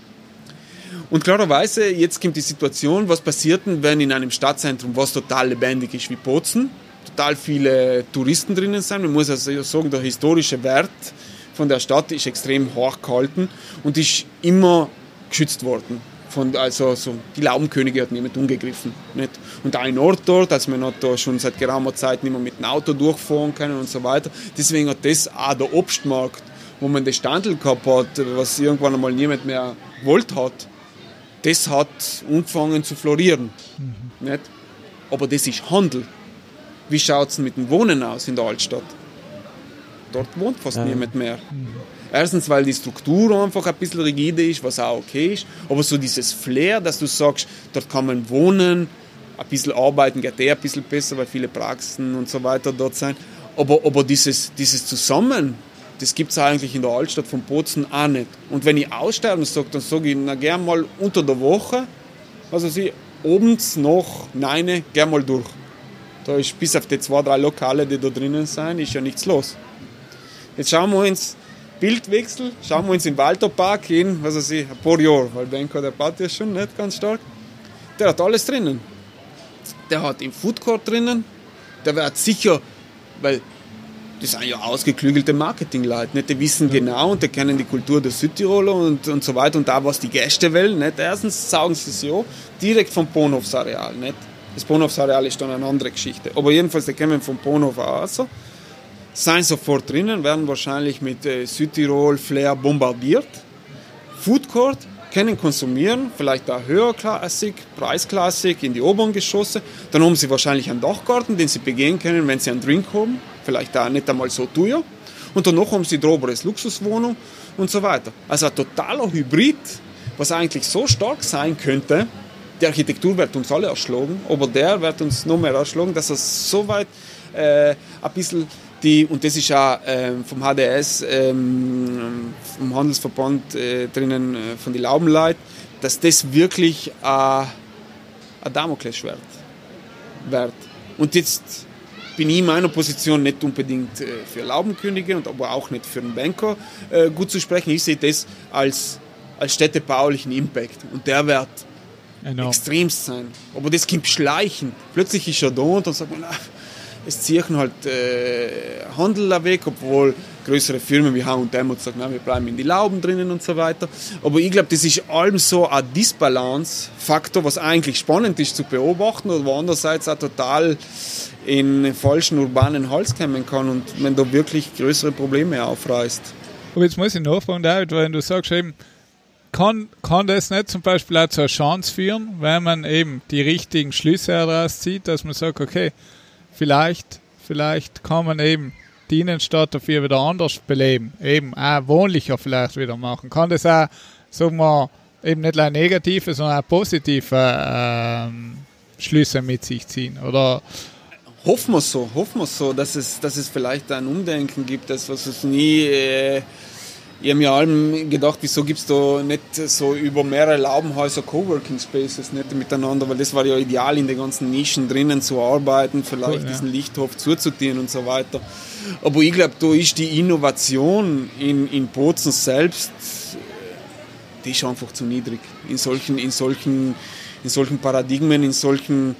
Und klarerweise, jetzt kommt die Situation, was passiert denn, wenn in einem Stadtzentrum, was total lebendig ist wie Bozen, total viele Touristen drinnen sind. Man muss also sagen, der historische Wert von der Stadt ist extrem hoch gehalten und ist immer geschützt worden. Von, also so, die Laubenkönige hat niemand umgegriffen. Nicht? Und ein Ort dort, als man hat da schon seit geraumer Zeit nicht mehr mit dem Auto durchfahren können und so weiter. Deswegen hat das auch der Obstmarkt, wo man das Standel gehabt hat, was irgendwann einmal niemand mehr wollte hat, das hat angefangen zu florieren. Mhm. Nicht? Aber das ist Handel. Wie schaut es mit dem Wohnen aus in der Altstadt? Dort wohnt fast ja. niemand mehr. Mhm. Erstens, weil die Struktur einfach ein bisschen rigide ist, was auch okay ist. Aber so dieses Flair, dass du sagst, dort kann man wohnen, ein bisschen arbeiten geht eh ein bisschen besser, weil viele Praxen und so weiter dort sind. Aber, aber dieses, dieses Zusammen, das gibt es eigentlich in der Altstadt von Bozen auch nicht. Und wenn ich aussterben sage, dann sage ich, na gern mal unter der Woche, also sie abends noch nein, gern mal durch. Da ist bis auf die zwei, drei Lokale, die da drinnen sind, ist ja nichts los. Jetzt schauen wir uns Bildwechsel, schauen wir uns in Walterpark in, was weiß ich, ein paar Jahre, weil Benko, der baut ja schon nicht ganz stark. Der hat alles drinnen. Der hat im Foodcourt drinnen, der wird sicher, weil das sind ja ausgeklügelte Marketingleute. Nicht? Die wissen genau und die kennen die Kultur der Südtiroler und, und so weiter und da, was die Gäste wollen. Nicht? Erstens sagen sie es ja direkt vom Bahnhofsareal. Nicht? Das Bahnhofsareal ist dann eine andere Geschichte. Aber jedenfalls, die kommen vom Bahnhof aus, sind sofort drinnen, werden wahrscheinlich mit äh, Südtirol Flair bombardiert. Food Court können konsumieren, vielleicht auch höherklassig, preisklassig in die oberen Geschosse. Dann haben sie wahrscheinlich einen Dachgarten, den sie begehen können, wenn sie einen Drink haben vielleicht auch nicht einmal so teuer. Und danach haben sie die oberes Luxuswohnung und so weiter. Also ein totaler Hybrid, was eigentlich so stark sein könnte, die Architektur wird uns alle erschlagen, aber der wird uns noch mehr erschlagen, dass er so weit äh, ein bisschen die, und das ist auch äh, vom HDS, ähm, vom Handelsverband äh, drinnen, äh, von den Laubenleuten, dass das wirklich äh, ein Damoklesschwert wird. Und jetzt bin ich in meiner Position nicht unbedingt äh, für Laubenkönige und aber auch nicht für einen Banker äh, gut zu sprechen. Ich sehe das als, als städtebaulichen Impact und der wird Genau. Extremst sein. Aber das kommt schleichen. Plötzlich ist er da und dann sagt man, es ziehen halt äh, Handel weg, obwohl größere Firmen wie H&M sagen, na, wir bleiben in die Lauben drinnen und so weiter. Aber ich glaube, das ist allem so ein Disbalance-Faktor, was eigentlich spannend ist zu beobachten und wo andererseits auch total in falschen urbanen Hals kommen kann und wenn da wirklich größere Probleme aufreißt. Aber jetzt muss ich nachfragen, David, weil du sagst eben, kann, kann das nicht zum Beispiel auch zu einer Chance führen, wenn man eben die richtigen Schlüsse daraus zieht, dass man sagt, okay, vielleicht, vielleicht kann man eben die Innenstadt dafür wieder anders beleben, eben auch wohnlicher vielleicht wieder machen. Kann das auch, sagen wir, eben nicht nur negative, sondern auch positive ähm, Schlüsse mit sich ziehen? Oder hoffen wir so, hoffen wir so, dass es, dass es vielleicht ein Umdenken gibt, das was es nie äh, ich habe mir allem gedacht, wieso gibt es da nicht so über mehrere Laubenhäuser Coworking Spaces nicht miteinander, weil das war ja ideal, in den ganzen Nischen drinnen zu arbeiten, vielleicht cool, ja. diesen Lichthof zuzutieren und so weiter. Aber ich glaube, da ist die Innovation in, in Bozen selbst, die ist einfach zu niedrig. In solchen, in solchen, in solchen Paradigmen, in solchen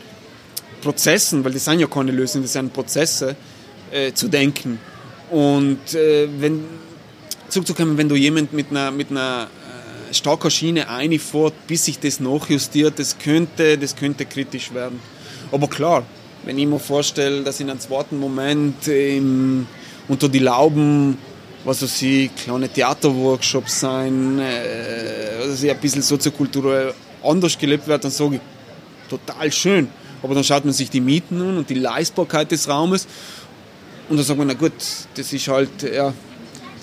Prozessen, weil das sind ja keine Lösungen, das sind Prozesse, äh, zu denken. Und äh, wenn zurückzukommen, wenn du jemand mit einer, mit einer äh, starken Schiene einfährt, bis sich das nachjustiert, das könnte, das könnte kritisch werden. Aber klar, wenn ich mir vorstelle, dass in einem zweiten Moment ähm, unter die Lauben, was weiß ich, kleine Theaterworkshops sein, äh, also ein bisschen soziokulturell anders gelebt wird, dann sage ich, total schön. Aber dann schaut man sich die Mieten an und die Leistbarkeit des Raumes und dann sagt man, na gut, das ist halt, ja,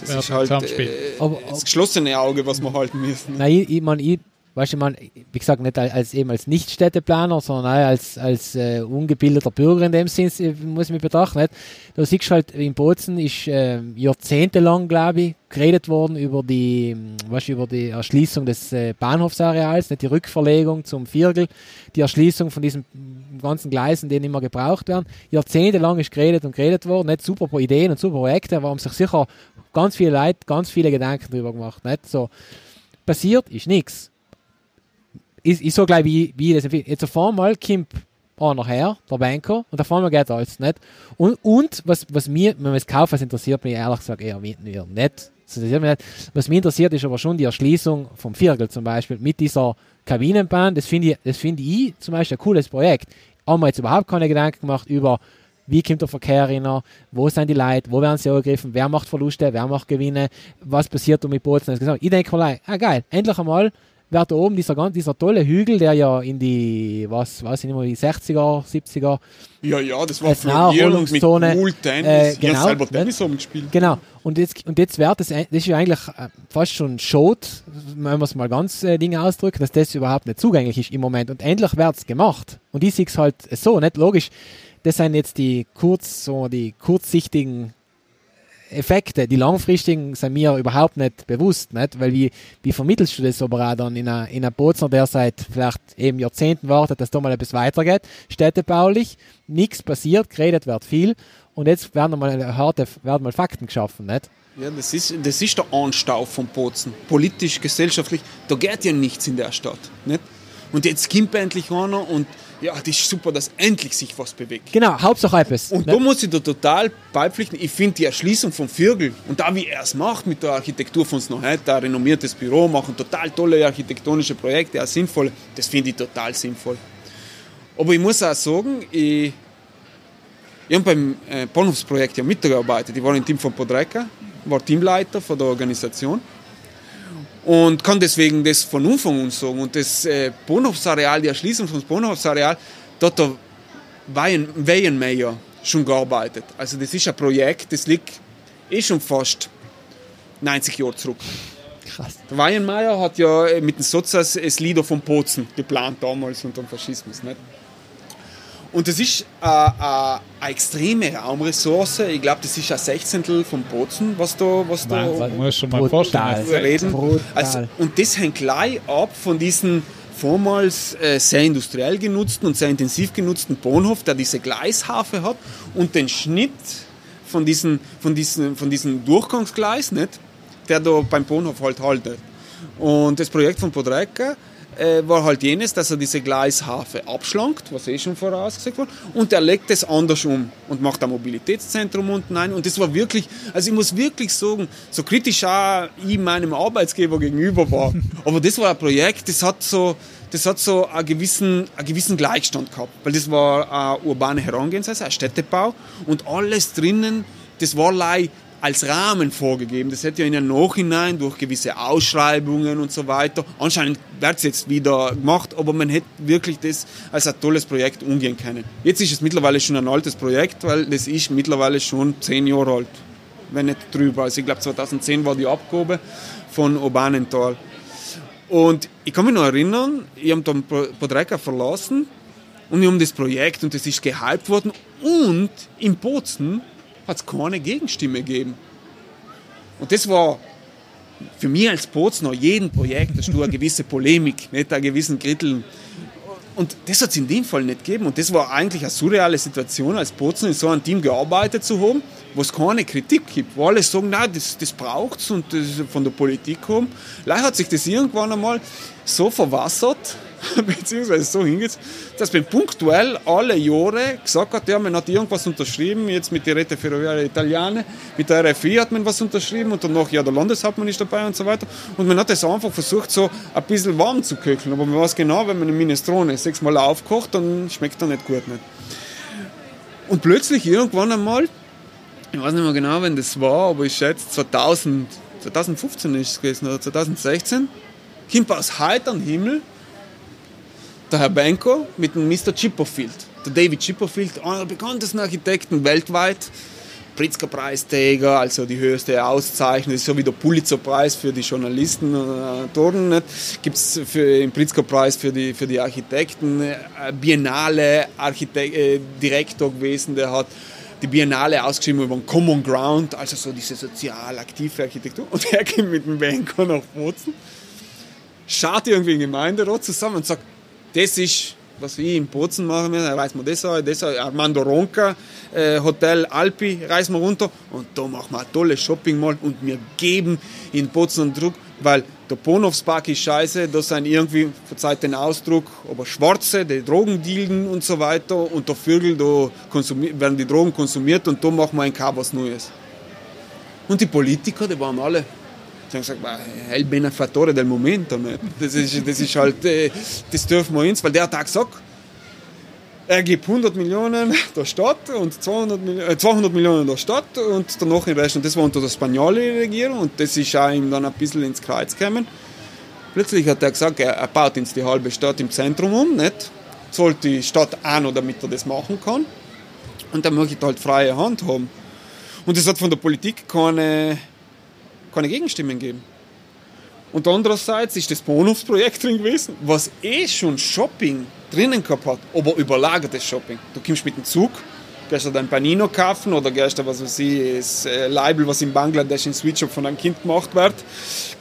das ja, ist halt äh, aber, das geschlossene Auge, was wir halten müssen. Nein, ich, ich, mein, ich weißt du, man, wie gesagt, nicht als eben als Nicht-Städteplaner, sondern als, als äh, ungebildeter Bürger in dem Sinn, äh, muss ich mich betrachten. Nicht? Da siehst du halt, in Bozen ist äh, jahrzehntelang, glaube ich, geredet worden über die, weißt, über die Erschließung des äh, Bahnhofsareals, nicht die Rückverlegung zum Viergel, die Erschließung von diesen ganzen Gleisen, die immer gebraucht werden. Jahrzehntelang ist geredet und geredet worden, nicht super Ideen und super Projekte, warum sich sicher ganz viele Leute ganz viele Gedanken darüber gemacht. Nicht? So, passiert ist nichts ist, ist so gleich wie, wie das Jetzt auf einmal kommt einer her, der Banker, und auf einmal geht alles nicht. Und, und was, was mir, wenn man es kauft, was interessiert mich ehrlich gesagt eher nicht. nicht. Was mich interessiert, ist aber schon die Erschließung vom Viergel zum Beispiel mit dieser Kabinenbahn. Das finde ich, das finde ich zum Beispiel ein cooles Projekt. Haben wir jetzt überhaupt keine Gedanken gemacht über, wie kommt der Verkehr rein, wo sind die Leute, wo werden sie angegriffen, wer macht Verluste, wer macht Gewinne, was passiert um mit Bozen. Ich denke mal, ah geil, endlich einmal wäre da oben dieser, dieser tolle Hügel, der ja in die, was weiß ich nicht mehr, die 60er, 70er. Ja, ja, das war und mit Multennis. Äh, genau, ja, selber Tennis ne? gespielt. Genau. Und jetzt, und jetzt wäre das, das ist ja eigentlich äh, fast schon Schot, wenn wir es mal ganz äh, Dinge ausdrücken, dass das überhaupt nicht zugänglich ist im Moment. Und endlich wird es gemacht. Und ich sehe es halt so, nicht logisch. Das sind jetzt die kurz, so die kurzsichtigen Effekte, die langfristigen, sind mir überhaupt nicht bewusst, nicht? weil wie, wie vermittelst du das aber dann in einer, in einer Bozner, der seit vielleicht eben Jahrzehnten wartet, dass da mal etwas weitergeht, städtebaulich, nichts passiert, geredet wird viel und jetzt werden mal harte, werden mal Fakten geschaffen, nicht? Ja, das ist, das ist der Anstau von Bozen, politisch, gesellschaftlich, da geht ja nichts in der Stadt, nicht? Und jetzt kommt endlich einer und ja, das ist super, dass endlich sich was bewegt. Genau, Hauptsache etwas. Und ne? da muss ich da total beipflichten. Ich finde die Erschließung vom Viergel und da, wie er es macht mit der Architektur von Snowhead, ein renommiertes Büro, machen total tolle architektonische Projekte, auch sinnvolle, das finde ich total sinnvoll. Aber ich muss auch sagen, ich, ich habe beim äh, Bahnhofsprojekt ja mitgearbeitet. Ich war im Team von Podreka, war Teamleiter von der Organisation und kann deswegen das von Anfang an sagen. Und das äh, Bahnhofsareal, die Erschließung vom Bahnhofsareal, dort hat der Weihenmeier schon gearbeitet. Also das ist ein Projekt, das liegt eh schon fast 90 Jahre zurück. Krass. Der Weihenmeier hat ja äh, mit den Sozas das Lieder von Pozen geplant damals unter dem Faschismus. Nicht? Und das ist äh, äh, eine extreme Raumressource. Ich glaube, das ist ein Sechzehntel vom Bozen, was da, was da Nein, muss schon mal vorstellen. Reden. Also, und das hängt gleich ab von diesen vormals äh, sehr industriell genutzten und sehr intensiv genutzten Bahnhof, der diese Gleishafe hat und den Schnitt von diesen, von diesen, von diesen Durchgangsgleis, nicht, der da beim Bahnhof halt haltet. Und das Projekt von Podreka äh, war halt jenes, dass er diese Gleishafe abschlankt, was eh schon vorausgesagt wurde, und er legt es anders um und macht ein Mobilitätszentrum unten ein. Und das war wirklich, also ich muss wirklich sagen, so kritisch auch ich meinem Arbeitsgeber gegenüber war, aber das war ein Projekt, das hat so, das hat so einen gewissen, einen gewissen Gleichstand gehabt, weil das war eine urbane Herangehensweise, ein Städtebau. Und alles drinnen, das war als Rahmen vorgegeben. Das hätte ja in den Nachhinein durch gewisse Ausschreibungen und so weiter, anscheinend wird es jetzt wieder gemacht, aber man hätte wirklich das als ein tolles Projekt umgehen können. Jetzt ist es mittlerweile schon ein altes Projekt, weil das ist mittlerweile schon zehn Jahre alt, wenn nicht drüber. Also ich glaube 2010 war die Abgabe von Urbanental. Und ich kann mich noch erinnern, ich habe dann Podreka verlassen und wir haben das Projekt und das ist gehypt worden und in Bozen hat es keine Gegenstimme gegeben. Und das war für mich als Bozner, jeden Projekt hast du eine gewisse Polemik, nicht einen gewissen Kritteln. Und das hat es in dem Fall nicht gegeben. Und das war eigentlich eine surreale Situation, als Bozner in so einem Team gearbeitet zu haben, wo es keine Kritik gibt, wo alle sagen, nein, das, das braucht es und das von der Politik kommt. Leider hat sich das irgendwann einmal so verwassert, beziehungsweise so hingeht, dass man punktuell alle Jahre gesagt hat, ja, man hat irgendwas unterschrieben, jetzt mit der Rete Ferroviaria Italiane, mit der RFI hat man was unterschrieben und danach, ja, der Landeshauptmann ist dabei und so weiter. Und man hat das einfach versucht, so ein bisschen warm zu köcheln. Aber man weiß genau, wenn man eine Minestrone sechsmal aufkocht, dann schmeckt er nicht gut. Nicht. Und plötzlich irgendwann einmal ich weiß nicht mehr genau, wenn das war, aber ich schätze 2000, 2015 ist es gewesen oder 2016, kommt aus heiterem Himmel der Herr Benko mit dem Mr. Chipperfield. Der David Chipperfield, einer der bekanntesten Architekten weltweit, Pritzker-Preisträger, also die höchste Auszeichnung, ist so wie der Pulitzer-Preis für die Journalisten und äh, Autoren. Gibt es den Pritzker-Preis für die, für die Architekten, äh, Biennale Architekt, äh, Direktor gewesen, der hat die Biennale ausgeschrieben über den Common Ground, also so diese sozial aktive Architektur. Und er geht mit dem Banker nach Bozen, schaut irgendwie in den Gemeinderat zusammen und sagt, das ist, was wir in Bozen machen müssen, reisen wir das an, das an, Armando Ronca, äh, Hotel Alpi, reisen wir runter. Und da machen wir ein tolles Shopping Mall und wir geben in Bozen einen Druck, weil der Bonhofspark ist scheiße, da sind irgendwie, verzeiht den Ausdruck, aber Schwarze, die Drogen dealen und so weiter. Und der Vögel, da werden die Drogen konsumiert und da machen wir ein K was Neues. Und die Politiker, die waren alle, haben gesagt, il benefattore del momento. Nicht? Das, ist, das ist halt, äh, das dürfen wir uns, weil der hat auch gesagt, er gibt 100 Millionen der Stadt und 200, Millionen, 200 Millionen der Stadt und danach den Rest. Und das war unter der spanischen Regierung und das ist auch ihm dann ein bisschen ins Kreuz gekommen. Plötzlich hat er gesagt, er, er baut jetzt die halbe Stadt im Zentrum um, nicht? Zahlt die Stadt noch, damit er das machen kann. Und er möchte halt freie Hand haben. Und es hat von der Politik keine, keine Gegenstimmen gegeben. Und andererseits ist das Bonusprojekt drin gewesen, was eh schon Shopping drinnen gehabt hat, aber überlagertes Shopping. Du kommst mit dem Zug, gehst du dein Panino kaufen oder gehst du, was weiß ich, das äh, Label, was in Bangladesch in Switch von einem Kind gemacht wird,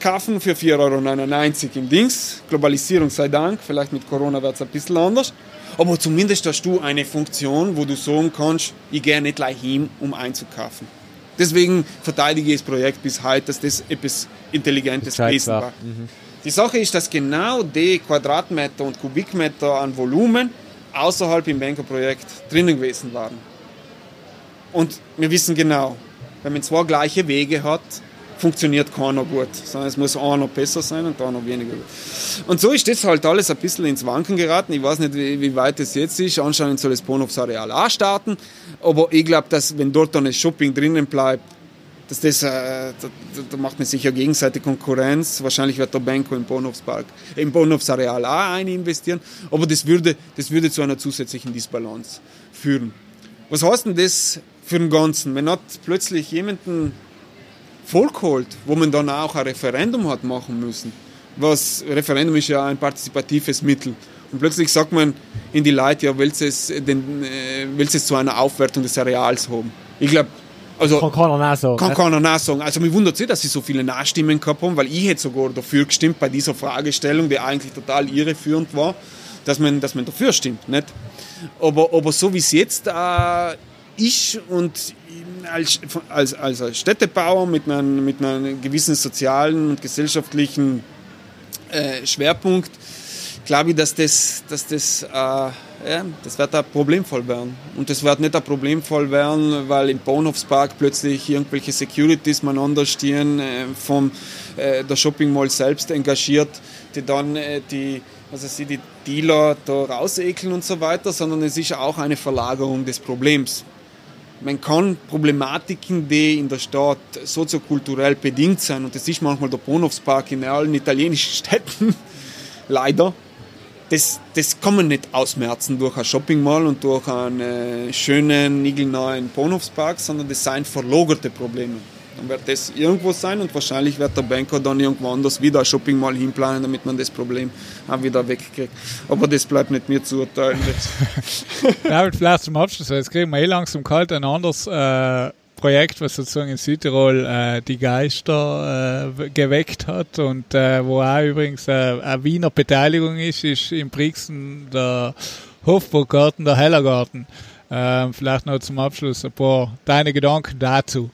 kaufen für 4,99 Euro im Dings. Globalisierung sei Dank, vielleicht mit Corona wird es ein bisschen anders. Aber zumindest hast du eine Funktion, wo du sagen kannst, ich gehe nicht gleich hin, um einzukaufen. Deswegen verteidige ich das Projekt bis heute, dass das etwas Intelligentes gewesen war. Mhm. Die Sache ist, dass genau die Quadratmeter und Kubikmeter an Volumen außerhalb im Banker-Projekt drinnen gewesen waren. Und wir wissen genau, wenn man zwei gleiche Wege hat, funktioniert keiner gut, sondern es muss einer besser sein und einer weniger gut. Und so ist das halt alles ein bisschen ins Wanken geraten. Ich weiß nicht, wie, wie weit es jetzt ist. Anscheinend soll das Bahnhofsareal auch starten. Aber ich glaube, dass wenn dort dann ein Shopping drinnen bleibt, dass das, äh, da, da, macht man sicher gegenseitige Konkurrenz. Wahrscheinlich wird der Banco im Bahnhofspark, im Bahnhofsareal auch ein investieren. Aber das würde, das würde zu einer zusätzlichen Disbalance führen. Was heißt denn das für den Ganzen? Man hat plötzlich jemanden Volk holt, wo man dann auch ein Referendum hat machen müssen. Was Referendum ist ja ein partizipatives Mittel. Und plötzlich sagt man in die Leute, ja, willst du es, den, äh, willst es zu einer Aufwertung des Areals haben? Ich glaube, also, kann keiner nachsagen. Kann keiner nachsagen. Also, mich wundert sich, dass sie so viele Nachstimmen gehabt haben, weil ich hätte sogar dafür gestimmt bei dieser Fragestellung, die eigentlich total irreführend war, dass man, dass man dafür stimmt. Nicht? Aber, aber so wie es jetzt äh, ist und als, als, als Städtebauer mit einem, mit einem gewissen sozialen und gesellschaftlichen äh, Schwerpunkt glaube ich, dass das, dass das, äh, ja, das wird ein Problemfall werden. Und das wird nicht ein Problemfall werden, weil im Bahnhofspark plötzlich irgendwelche Securities miteinander stehen, äh, vom äh, der Shopping Mall selbst engagiert, die dann äh, die, also sie die Dealer da rausekeln und so weiter, sondern es ist auch eine Verlagerung des Problems. Man kann Problematiken, die in der Stadt soziokulturell bedingt sind, und das ist manchmal der Bahnhofspark in allen italienischen Städten, leider, das, das kann man nicht ausmerzen durch ein Shopping Mall und durch einen äh, schönen, niegelnahen Bahnhofspark, sondern das sind verlogerte Probleme. Dann wird das irgendwo sein und wahrscheinlich wird der Banker dann irgendwo anders wieder ein Shopping Mall hinplanen, damit man das Problem auch wieder wegkriegt. Aber das bleibt nicht mir zu urteilen. David, vielleicht zum Abschluss, weil jetzt kriegen wir eh langsam kalt ein anderes äh, Projekt, was sozusagen in Südtirol äh, die Geister äh, geweckt hat und äh, wo auch übrigens äh, eine Wiener Beteiligung ist, ist im Brixen der Hofburggarten, der Hellergarten. Ähm, vielleicht noch zum Abschluss ein paar deine Gedanken dazu.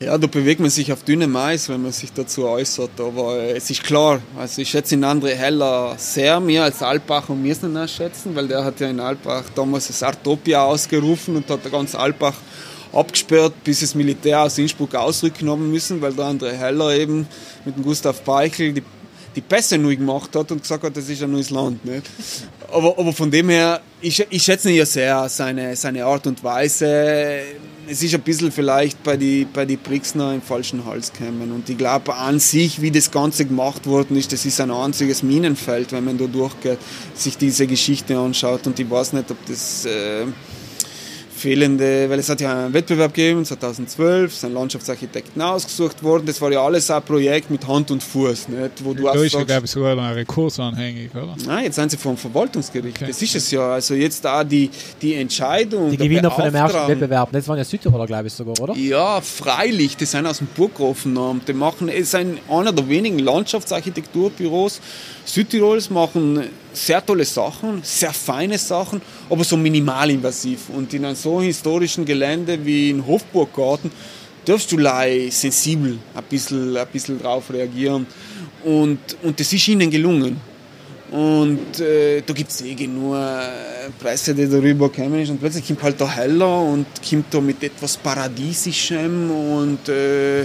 Ja, da bewegt man sich auf dünnem Eis, wenn man sich dazu äußert. Aber es ist klar, also ich schätze den André Heller sehr, mehr als Alpbach und Miesner schätzen, weil der hat ja in Alpbach damals das Artopia ausgerufen und hat ganz Alpbach abgesperrt, bis das Militär aus Innsbruck ausrücken haben müssen, weil der André Heller eben mit dem Gustav Peichel die, die Pässe neu gemacht hat und gesagt hat, das ist ein neues Land. Nicht? Aber, aber von dem her, ich, ich schätze ihn ja sehr, seine, seine Art und Weise. Es ist ein bisschen vielleicht bei den bei die Brixner im falschen Hals gekommen. Und ich glaube an sich, wie das Ganze gemacht worden ist, das ist ein einziges Minenfeld, wenn man da durchgeht, sich diese Geschichte anschaut. Und ich weiß nicht, ob das... Äh, fehlende, weil es hat ja einen Wettbewerb gegeben, 2012, sind Landschaftsarchitekten ausgesucht worden. Das war ja alles ein Projekt mit Hand und Fuß. Nicht? Wo du da ist ja, glaube ich, sogar ein Rekurs anhängig, oder? Nein, jetzt sind sie vom Verwaltungsgericht. Okay. Das ist es ja. Also jetzt da die, die Entscheidung. Die Gewinner von dem ersten Wettbewerb, das waren ja Südtiroler, glaube ich, sogar, oder? Ja, freilich. Die sind aus dem Burggrafen. Die machen, es sind einer der wenigen Landschaftsarchitekturbüros Südtirols, machen sehr tolle Sachen, sehr feine Sachen, aber so minimalinvasiv. Und in einem so historischen Gelände wie in Hofburggarten darfst du sensibel ein bisschen, ein bisschen drauf reagieren. Und, und das ist ihnen gelungen. Und äh, da gibt es eh genug äh, Presse, die darüber kommen ist. Und plötzlich kommt halt der Heller und kommt da mit etwas Paradiesischem und äh,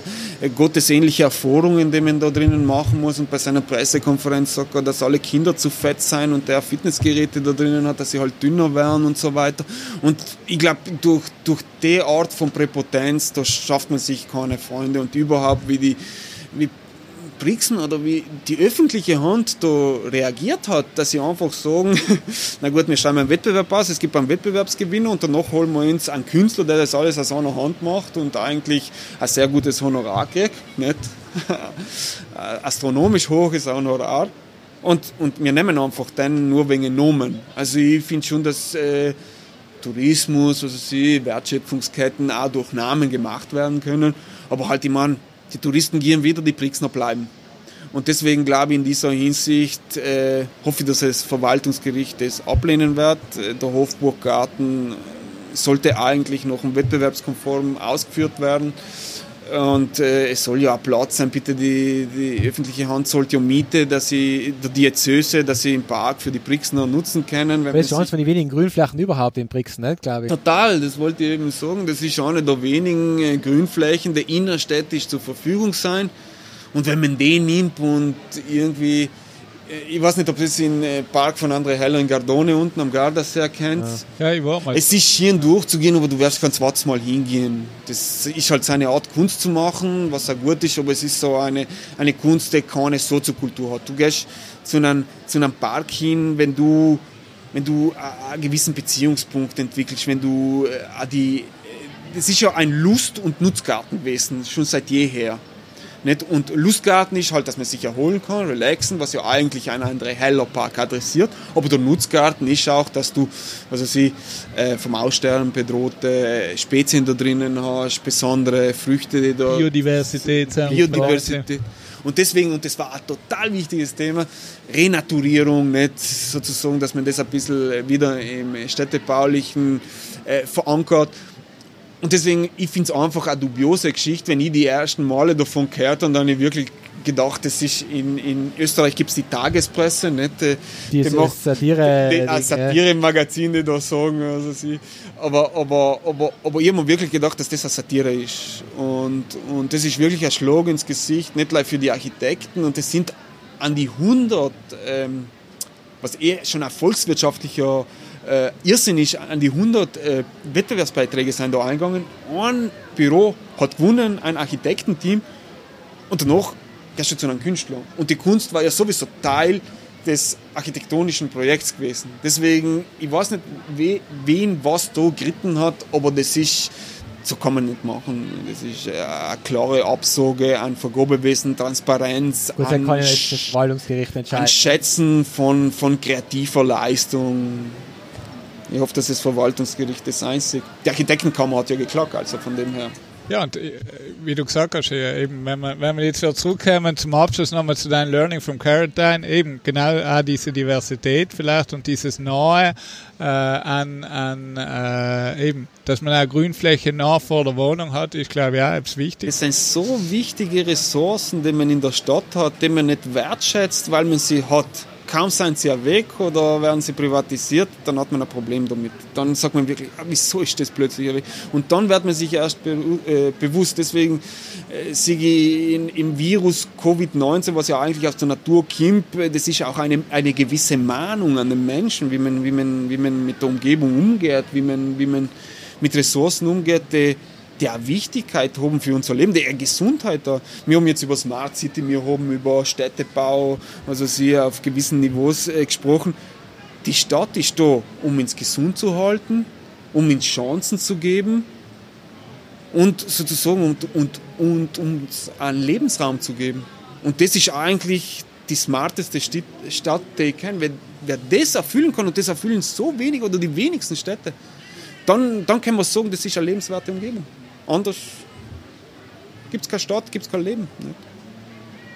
gottesähnliche Erfahrungen, die man da drinnen machen muss. Und bei seiner Pressekonferenz sagt er, dass alle Kinder zu fett sein und der Fitnessgeräte da drinnen hat, dass sie halt dünner werden und so weiter. Und ich glaube, durch, durch die Art von Präpotenz, da schafft man sich keine Freunde. Und überhaupt, wie die wie Brixen oder wie die öffentliche Hand da reagiert hat, dass sie einfach sagen, na gut, wir schreiben einen Wettbewerb aus, es gibt einen Wettbewerbsgewinner und danach holen wir uns einen Künstler, der das alles aus einer Hand macht und eigentlich ein sehr gutes Honorar kriegt, nicht? astronomisch hohes Honorar. Und, und wir nehmen einfach dann nur wegen Nomen. Also ich finde schon, dass äh, Tourismus, also sie, Wertschöpfungsketten auch durch Namen gemacht werden können. Aber halt, ich meine, die Touristen gehen wieder, die Brixner bleiben. Und deswegen glaube ich in dieser Hinsicht, äh, hoffe ich, dass das Verwaltungsgericht das ablehnen wird. Äh, der Hofburggarten sollte eigentlich noch wettbewerbskonform ausgeführt werden. Und äh, es soll ja auch Platz sein, bitte die, die öffentliche Hand sollte ja Miete, dass sie, der Diözese, dass sie im Park für die Brixner nutzen können. das ist eines von den wenigen Grünflächen überhaupt in Brixen, nicht, glaube ich. Total, das wollte ich eben sagen. Das ist eine der wenigen äh, Grünflächen, die innerstädtisch zur Verfügung sein. Und wenn man den nimmt und irgendwie ich weiß nicht, ob es im äh, Park von André Heller in Gardone unten am Gardasee kennt. Ja. ja, ich war mal. Es ist schön durchzugehen, aber du wirst kein zweites Mal hingehen. Das ist halt seine Art, Kunst zu machen, was auch gut ist, aber es ist so eine, eine Kunst, die keine Soziokultur hat. Du gehst zu einem, zu einem Park hin, wenn du, wenn du einen gewissen Beziehungspunkt entwickelst, wenn du äh, die. Das ist ja ein Lust- und Nutzgartenwesen, schon seit jeher. Nicht? Und Lustgarten ist halt, dass man sich erholen kann, relaxen, was ja eigentlich ein André Heller Park adressiert. Aber der Nutzgarten ist auch, dass du also sie, äh, vom Aussterben bedrohte äh, Spezien da drinnen hast, besondere Früchte, die da. Biodiversität. Biodiversität. Und deswegen, und das war ein total wichtiges Thema, Renaturierung, nicht sozusagen, dass man das ein bisschen wieder im städtebaulichen äh, verankert. Und deswegen, ich finde es einfach eine dubiose Geschichte, wenn ich die ersten Male davon gehört und dann ich wirklich gedacht, das ist in, in Österreich gibt es die Tagespresse, nicht? Die, die, die macht Satire. Die, die, Satire-Magazin, die da sagen. Also sie, aber, aber, aber, aber ich habe mir wirklich gedacht, dass das eine Satire ist. Und, und das ist wirklich ein Schlag ins Gesicht, nicht nur für die Architekten. Und das sind an die 100, ähm, was eh schon ein volkswirtschaftlicher äh, Irrsinn ist, an die 100 äh, Wettbewerbsbeiträge sind da eingegangen. Ein Büro hat gewonnen, ein Architektenteam und danach gehst du zu einem Künstler. Und die Kunst war ja sowieso Teil des architektonischen Projekts gewesen. Deswegen, ich weiß nicht, we, wen was da geritten hat, aber das ist, so kann man nicht machen. Das ist äh, eine klare Absage an Vergabewesen, Transparenz, Gut, an, kann ja das Verwaltungsgericht entscheiden. an Schätzen von, von kreativer Leistung. Ich hoffe, dass das Verwaltungsgericht das einzig. Die Architektenkammer hat ja geklagt, also von dem her. Ja, und äh, wie du gesagt hast, eben, wenn wir, wenn wir jetzt wieder zurückkommen zum Abschluss nochmal zu deinem Learning from Caroline, eben genau auch diese Diversität vielleicht und dieses Nahe äh, an, an äh, eben, dass man eine Grünfläche nah vor der Wohnung hat, ist glaube ich auch etwas wichtig. Das sind so wichtige Ressourcen, die man in der Stadt hat, die man nicht wertschätzt, weil man sie hat kaum sind sie ja weg oder werden sie privatisiert, dann hat man ein Problem damit. Dann sagt man wirklich, ah, wieso ist das plötzlich weg? Und dann wird man sich erst be äh, bewusst. Deswegen äh, sehe ich im Virus Covid-19, was ja eigentlich aus der Natur kommt, äh, das ist auch eine, eine gewisse Mahnung an den Menschen, wie man, wie, man, wie man mit der Umgebung umgeht, wie man, wie man mit Ressourcen umgeht, die, auch Wichtigkeit haben für unser Leben, die Gesundheit. Wir haben jetzt über Smart City, wir haben über Städtebau, also sie auf gewissen Niveaus äh, gesprochen. Die Stadt ist da, um uns gesund zu halten, um uns Chancen zu geben und sozusagen und, und, und uns einen Lebensraum zu geben. Und das ist eigentlich die smarteste Stadt, die ich kenne. Wer, wer das erfüllen kann, und das erfüllen so wenig oder die wenigsten Städte, dann, dann können wir sagen, das ist eine lebenswerte Umgebung. Anders gibt es keine Stadt, gibt es kein Leben. Nicht?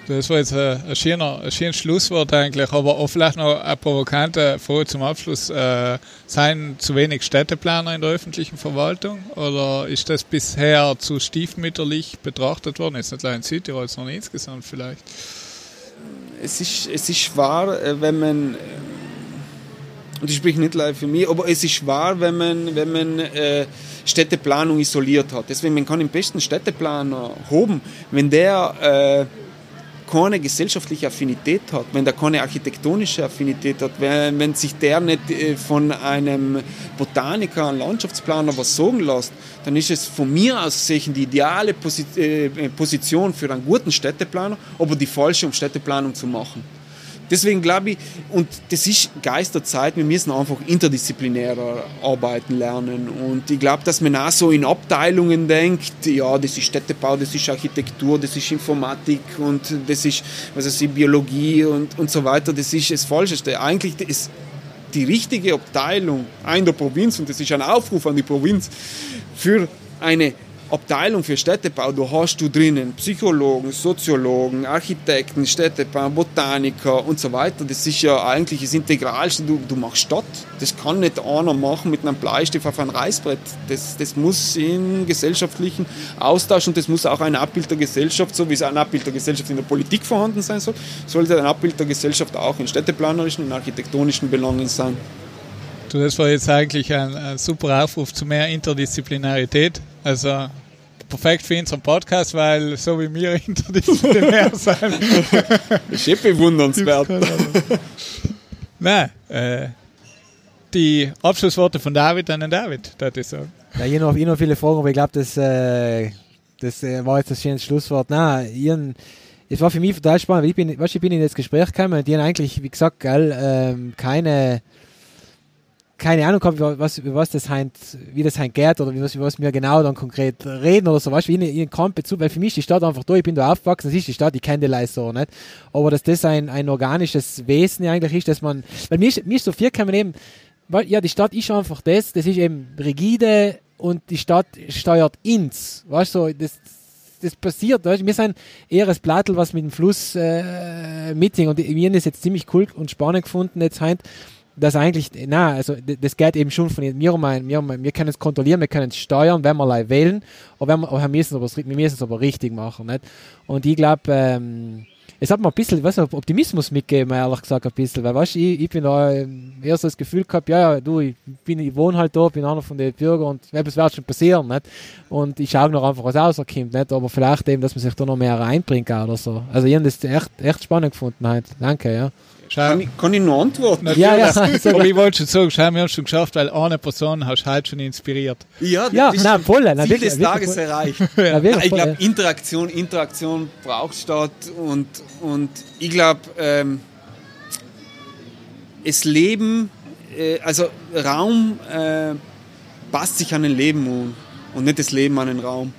Das war jetzt ein, ein, schöner, ein schönes Schlusswort eigentlich, aber auch vielleicht noch eine provokante Frage zum Abschluss. Äh, seien zu wenig Städteplaner in der öffentlichen Verwaltung oder ist das bisher zu stiefmütterlich betrachtet worden? Jetzt nicht allein in Südtirol, sondern insgesamt vielleicht? Es ist, es ist schwer, äh, wenn man und ich spreche nicht live für mich, aber es ist schwer, wenn man, wenn man äh, Städteplanung isoliert hat. Deswegen, man kann den besten Städteplaner haben, wenn der äh, keine gesellschaftliche Affinität hat, wenn der keine architektonische Affinität hat, wenn, wenn sich der nicht äh, von einem Botaniker, einem Landschaftsplaner was sagen lässt, dann ist es von mir aus gesehen die ideale äh, Position für einen guten Städteplaner, aber die falsche, um Städteplanung zu machen. Deswegen glaube ich, und das ist Geist der Zeit, wir müssen einfach interdisziplinärer arbeiten lernen. Und ich glaube, dass man auch so in Abteilungen denkt, ja, das ist Städtebau, das ist Architektur, das ist Informatik und das ist, was weiß ich, Biologie und, und so weiter. Das ist das Falscheste. Eigentlich ist die richtige Abteilung in der Provinz, und das ist ein Aufruf an die Provinz, für eine Abteilung für Städtebau, da hast du drinnen Psychologen, Soziologen, Architekten, Städtebau, Botaniker und so weiter. Das ist ja eigentlich das Integralste. Du, du machst Stadt. Das kann nicht einer machen mit einem Bleistift auf ein Reißbrett. Das, das muss in gesellschaftlichen Austausch und das muss auch ein Abbild der Gesellschaft, so wie es ein Abbild der Gesellschaft in der Politik vorhanden sein soll, sollte ein Abbild der Gesellschaft auch in städteplanerischen und architektonischen Belangen sein. Du, das war jetzt eigentlich ein, ein super Aufruf zu mehr Interdisziplinarität. Also perfekt für unseren Podcast, weil so wie wir interdisziplinär sein. ist eh bewundernswert. Nein, äh, die Abschlussworte von David an den David, das ist so. Ja, ich noch, noch viele Fragen, aber ich glaube, das, äh, das äh, war jetzt das schöne Schlusswort. Nein, ihren, es war für mich total spannend, weil ich bin, weißt, ich bin in das Gespräch gekommen, die haben eigentlich, wie gesagt, gell, ähm, keine keine Ahnung gehabt, was, was das heint, wie das heint geht oder wie was, was wir genau dann konkret reden oder so, weißt du, wie ich keinen Bezug, weil für mich ist die Stadt einfach da, ich bin da aufgewachsen, das ist die Stadt, ich kenne die Leute so, nicht? Aber dass das ein, ein organisches Wesen eigentlich ist, dass man, weil mir ist, mir ist so viel kann man eben, weil, ja, die Stadt ist einfach das, das ist eben rigide und die Stadt steuert ins, weißt du, so, das, das passiert. Weißt? Wir sind eher ein Plattel, was mit dem Fluss äh, mitsingt. Und wir haben das jetzt ziemlich cool und spannend gefunden, jetzt heint, das eigentlich, na, also das geht eben schon von mir mein, wir, wir können es kontrollieren, wir können es steuern, wenn wir wählen, aber, wenn wir, aber wir, müssen es aber, wir müssen es aber richtig machen. Nicht? Und ich glaube, ähm, es hat mir ein bisschen, was Optimismus mitgegeben, ehrlich gesagt, ein bisschen, weil, weißt ich, ich bin da ähm, eher so das Gefühl gehabt, ja, ja, du, ich bin, ich wohne halt da, bin einer von den Bürgern und etwas wird schon passieren, nicht? Und ich schaue noch einfach, was rauskommt, nicht? Aber vielleicht eben, dass man sich da noch mehr reinbringt oder so. Also, ich habe das echt, echt spannend gefunden halt. Danke, ja. Kann ich, kann ich noch antworten? Ja, ja. Aber ich wollte schon sagen, schau, wir haben schon geschafft, weil eine Person hast halt schon inspiriert. Ja, ja das na, voll, na, Ziel des Tages voll. erreicht. Ja, wirklich ich glaube, ja. Interaktion, Interaktion braucht statt und, und ich glaube, ähm, es Leben, äh, also Raum äh, passt sich an ein Leben an und nicht das Leben an den Raum.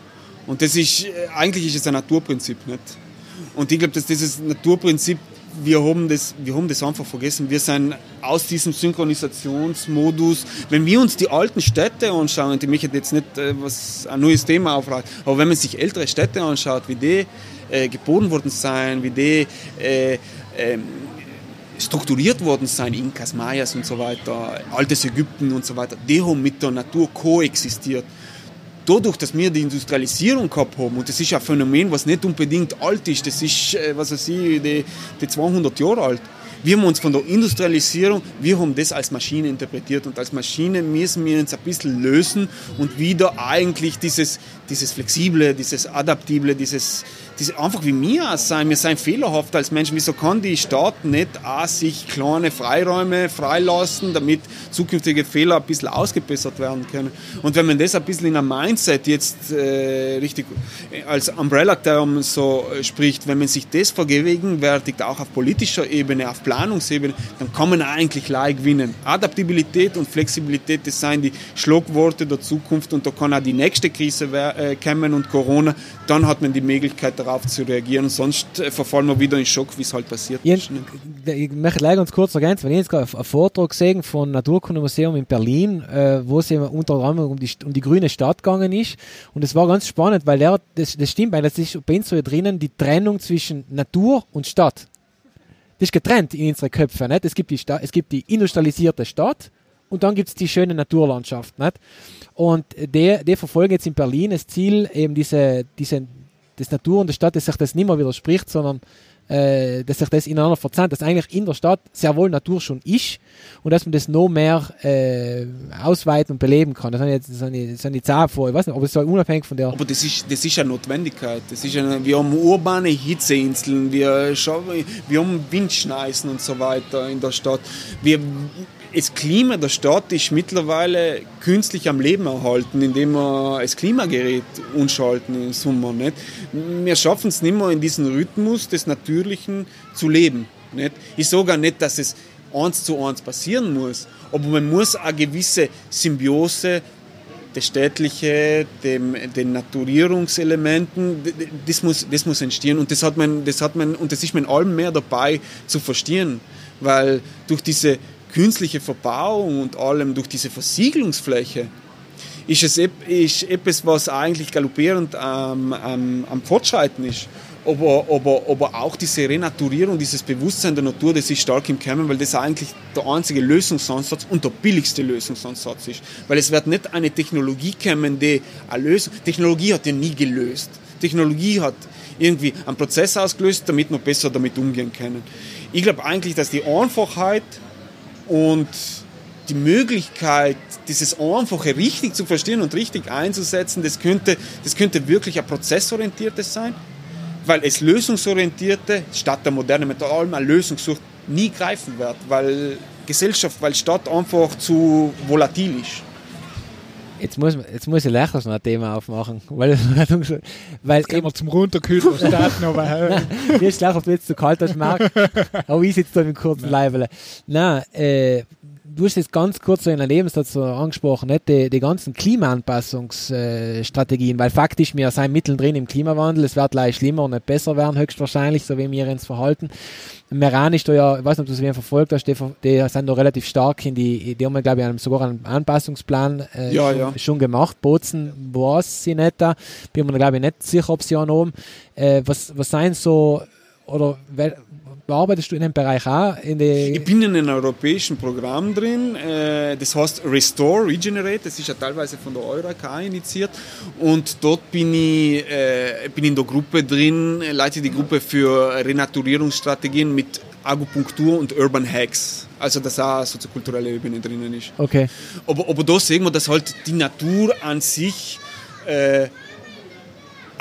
Und das ist, äh, eigentlich ist es ein Naturprinzip, nicht? Und ich glaube, dass dieses Naturprinzip, wir haben, das, wir haben das einfach vergessen. Wir sind aus diesem Synchronisationsmodus, wenn wir uns die alten Städte anschauen, und ich möchte jetzt nicht äh, was, ein neues Thema aufraten, aber wenn man sich ältere Städte anschaut, wie die äh, geboren worden sind, wie die äh, ähm, strukturiert worden sind, Inkas, Mayas und so weiter, altes Ägypten und so weiter, die haben mit der Natur koexistiert dadurch, dass wir die Industrialisierung gehabt haben, und das ist ein Phänomen, was nicht unbedingt alt ist, das ist, äh, was weiß ich, die, die 200 Jahre alt. Wir haben uns von der Industrialisierung, wir haben das als Maschine interpretiert und als Maschine müssen wir uns ein bisschen lösen und wieder eigentlich dieses, dieses Flexible, dieses Adaptible, dieses, diese, einfach wie wir sein. Wir sind fehlerhaft als Menschen. Wieso kann die Staat nicht auch sich kleine Freiräume freilassen, damit zukünftige Fehler ein bisschen ausgebessert werden können? Und wenn man das ein bisschen in einem Mindset jetzt äh, richtig als Umbrella-Term so äh, spricht, wenn man sich das vergegenwärtigt, auch auf politischer Ebene, auf Planungsebene, dann kann man eigentlich leicht gewinnen. Adaptabilität und Flexibilität, das sind die Schlagworte der Zukunft und da kann auch die nächste Krise äh, kommen und Corona, dann hat man die Möglichkeit darauf zu reagieren, sonst äh, verfallen wir wieder in Schock, wie es halt passiert Ich, ist. ne? ich möchte leider ganz kurz ergänzen, weil ich jetzt gerade einen Vortrag gesehen vom Naturkundemuseum in Berlin, äh, wo es eben unter anderem um die, um die grüne Stadt gegangen ist. Und es war ganz spannend, weil der, das, das stimmt, weil das ist bei uns so hier drinnen die Trennung zwischen Natur und Stadt. Das ist getrennt in unseren Köpfen. Nicht? Es, gibt die Sta es gibt die industrialisierte Stadt und dann gibt es die schöne Naturlandschaft. Nicht? Und der, der verfolgt jetzt in Berlin das Ziel, eben diese, diese das Natur und der Stadt, dass sich das nicht mehr widerspricht, sondern äh, dass sich das ineinander verzahnt, dass eigentlich in der Stadt sehr wohl Natur schon ist und dass man das noch mehr äh, ausweiten und beleben kann. Das sind jetzt das sind die, die Zahlen vor, ich weiß nicht, aber es soll unabhängig von der. Aber das ist, das ist eine Notwendigkeit. Das ist eine, wir haben urbane Hitzeinseln, wir, wir haben Windschneisen und so weiter in der Stadt. Wir, das Klima der Stadt ist mittlerweile künstlich am Leben erhalten, indem wir das Klimagerät umschalten im Sommer. Nicht? Wir schaffen es nicht mehr in diesem Rhythmus des Natürlichen zu leben. Nicht? Ich sage auch nicht, dass es eins zu eins passieren muss, aber man muss eine gewisse Symbiose das Städtliche, dem, den Naturierungselementen, das muss, das muss entstehen und das hat man, das hat man, und das ist man allem mehr dabei zu verstehen, weil durch diese künstliche Verbauung und allem durch diese Versiegelungsfläche ist es ist etwas, was eigentlich galoppierend am, am, am Fortschreiten ist. Aber, aber, aber auch diese Renaturierung, dieses Bewusstsein der Natur, das ist stark im Kommen, weil das eigentlich der einzige Lösungsansatz und der billigste Lösungsansatz ist. Weil es wird nicht eine Technologie kommen, die eine Lösung... Technologie hat ja nie gelöst. Technologie hat irgendwie einen Prozess ausgelöst, damit wir besser damit umgehen können. Ich glaube eigentlich, dass die Einfachheit und die Möglichkeit, dieses Einfache richtig zu verstehen und richtig einzusetzen, das könnte, das könnte wirklich ein prozessorientiertes sein, weil es lösungsorientierte statt der Moderne mit allem eine Lösung sucht, nie greifen wird, weil Gesellschaft, weil Stadt einfach zu volatil ist. Jetzt muss, jetzt muss ich lächerlich noch ein Thema aufmachen. Weil, weil Jetzt gehen wir zum Runterkühlen, was starten, aber Mir ist gleich, ob du jetzt zu kalt hast, Marc. Aber ich sitze da mit kurzen Leibele. Nein, äh, du hast jetzt ganz kurz so in einem Lebenssatz so angesprochen, nicht? Die, die ganzen Klimaanpassungsstrategien, weil faktisch wir sind mittendrin im Klimawandel, es wird gleich schlimmer und nicht besser werden, höchstwahrscheinlich, so wie wir uns verhalten. Meran ist da ja, ich weiß nicht, ob du es verfolgt hast, die, die sind da relativ stark in die, die haben, glaube ich, einen, sogar einen Anpassungsplan äh, Ja, schon, ja. schon gemacht. Bozen weiß sie nicht da, bin mir, glaube ich, nicht sicher, ob sie auch noch haben. Äh, was, was sind so oder arbeitest du in dem Bereich auch? In ich bin in einem europäischen Programm drin, äh, das heißt Restore, Regenerate, das ist ja teilweise von der EURAK initiiert und dort bin ich äh, bin in der Gruppe drin, leite die Gruppe für Renaturierungsstrategien mit Akupunktur und Urban Hacks. Also dass auch soziokulturelle Ebene drinnen ist. Okay. Aber, aber da sehen wir, dass halt die Natur an sich äh,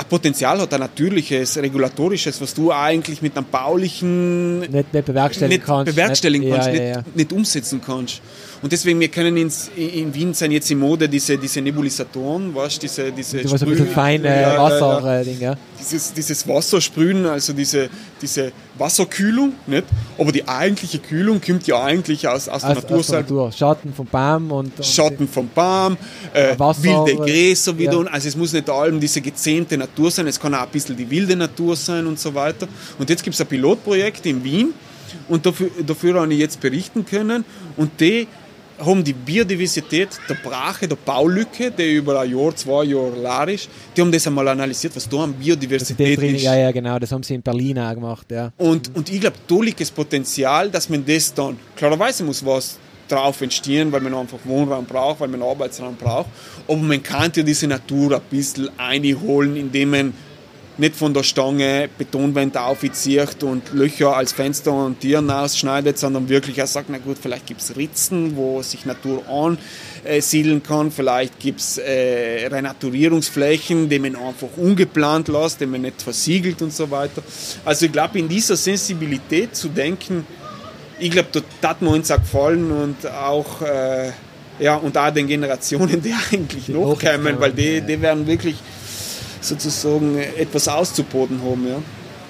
Potenzial hat, ein natürliches, regulatorisches, was du eigentlich mit einem baulichen nicht, nicht bewerkstelligen nicht kannst, bewerkstelligen nicht, kannst, ja, ja, ja. nicht umsetzen kannst. Und deswegen, wir können ins, in Wien sein jetzt in Mode diese, diese Nebulisatoren, weißt diese, diese Du hast ein bisschen feine Ja, Wasser Ding, ja. Dieses, dieses Wassersprühen, also diese, diese Wasserkühlung, nicht? aber die eigentliche Kühlung kommt ja eigentlich aus, aus der Aus, Natur aus der. Natur. Schatten vom Baum und, und Schatten vom Baum, äh, Wasser, wilde Gräser wieder. ja. Und, also es muss nicht allem diese gezähmte Natur sein, es kann auch ein bisschen die wilde Natur sein und so weiter. Und jetzt gibt es ein Pilotprojekt in Wien und dafür, dafür habe ich jetzt berichten können. Und die haben die Biodiversität der Brache, der Baulücke, die über ein Jahr, zwei Jahre leer ist, die haben das einmal analysiert, was da an den Biodiversität drin, ist. ja, ja, genau, das haben sie in Berlin auch gemacht, ja. Und, und ich glaube, da liegt das Potenzial, dass man das dann, klarerweise muss was drauf entstehen, weil man einfach Wohnraum braucht, weil man Arbeitsraum braucht, aber man kann ja diese Natur ein bisschen einholen, indem man nicht von der Stange Betonwände aufzieht und Löcher als Fenster und Tieren ausschneidet, sondern wirklich auch sagt, na gut, vielleicht gibt es Ritzen, wo sich Natur ansiedeln kann, vielleicht gibt es äh, Renaturierungsflächen, die man einfach ungeplant lässt, die man nicht versiegelt und so weiter. Also ich glaube, in dieser Sensibilität zu denken, ich glaube, da hat mir uns auch gefallen und auch, äh, ja, und auch den Generationen, die eigentlich Die noch kommen, weil die, die werden wirklich sozusagen etwas auszuboden haben. Ja.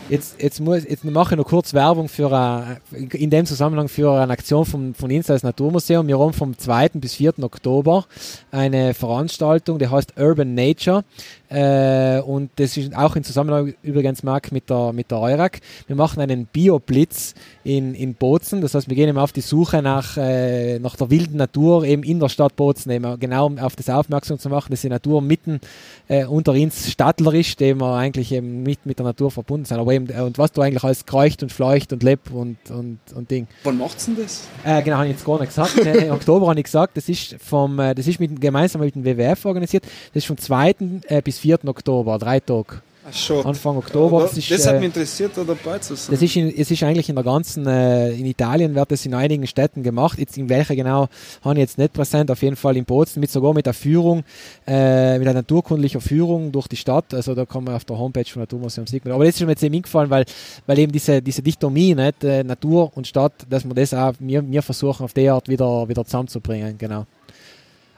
Jetzt, jetzt, muss, jetzt mache ich noch kurz Werbung für eine, in dem Zusammenhang für eine Aktion vom, von Insta als Naturmuseum. Wir haben vom 2. bis 4. Oktober eine Veranstaltung, die heißt Urban Nature. Äh, und das ist auch in Zusammenhang übrigens, Marc, mit der, mit der Eurak. Wir machen einen Bioblitz in, in Bozen. Das heißt, wir gehen eben auf die Suche nach, äh, nach der wilden Natur eben in der Stadt Bozen, eben genau um auf das aufmerksam zu machen, dass die Natur mitten äh, unter uns Stadtler ist, dem wir eigentlich eben mit, mit der Natur verbunden sind. Aber eben, äh, und was du eigentlich alles kreucht und fleucht und lebt und, und, und Ding. Wann macht's denn das? Äh, genau, habe ich jetzt gar nicht gesagt. Im Oktober habe ich gesagt, das ist, vom, äh, das ist mit, gemeinsam mit dem WWF organisiert. Das ist vom 2. Äh, bis 4. Oktober, drei Tage. Schon. Anfang Oktober. Das, ist, das hat äh, mich interessiert, da dabei zu sein. das ist, in, es ist eigentlich in der ganzen, äh, in Italien wird das in einigen Städten gemacht. Jetzt in welcher genau, habe ich jetzt nicht präsent. Auf jeden Fall in Bozen, mit sogar mit der Führung, äh, mit einer naturkundlichen Führung durch die Stadt. Also da kann man auf der Homepage von Naturmuseum sehen. Aber das ist mir jetzt eben eingefallen, weil, weil eben diese, diese Dichtomie, nicht, äh, Natur und Stadt, dass wir das auch, wir, wir versuchen auf die Art wieder, wieder zusammenzubringen. Genau.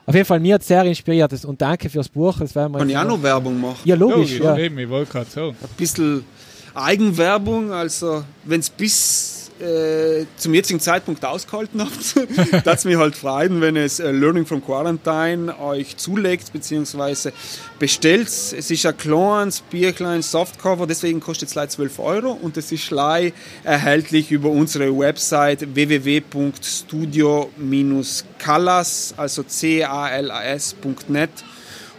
Auf jeden Fall, mir hat sehr inspiriert und danke fürs Buch. Das wir Kann ich auch noch Werbung machen? Ja, logisch. ja, Ja. eben, ich wollte gerade sagen. Ein bisschen Eigenwerbung, also wenn es bis äh, zum jetzigen Zeitpunkt ausgehalten habt, das mich halt freuen, wenn es äh, Learning from Quarantine euch zulegt bzw. bestellt. Es ist ein kleines Bierklein Softcover, deswegen kostet es leider 12 Euro und es ist gleich erhältlich über unsere Website www.studio-callas, also c-a-l-a-s.net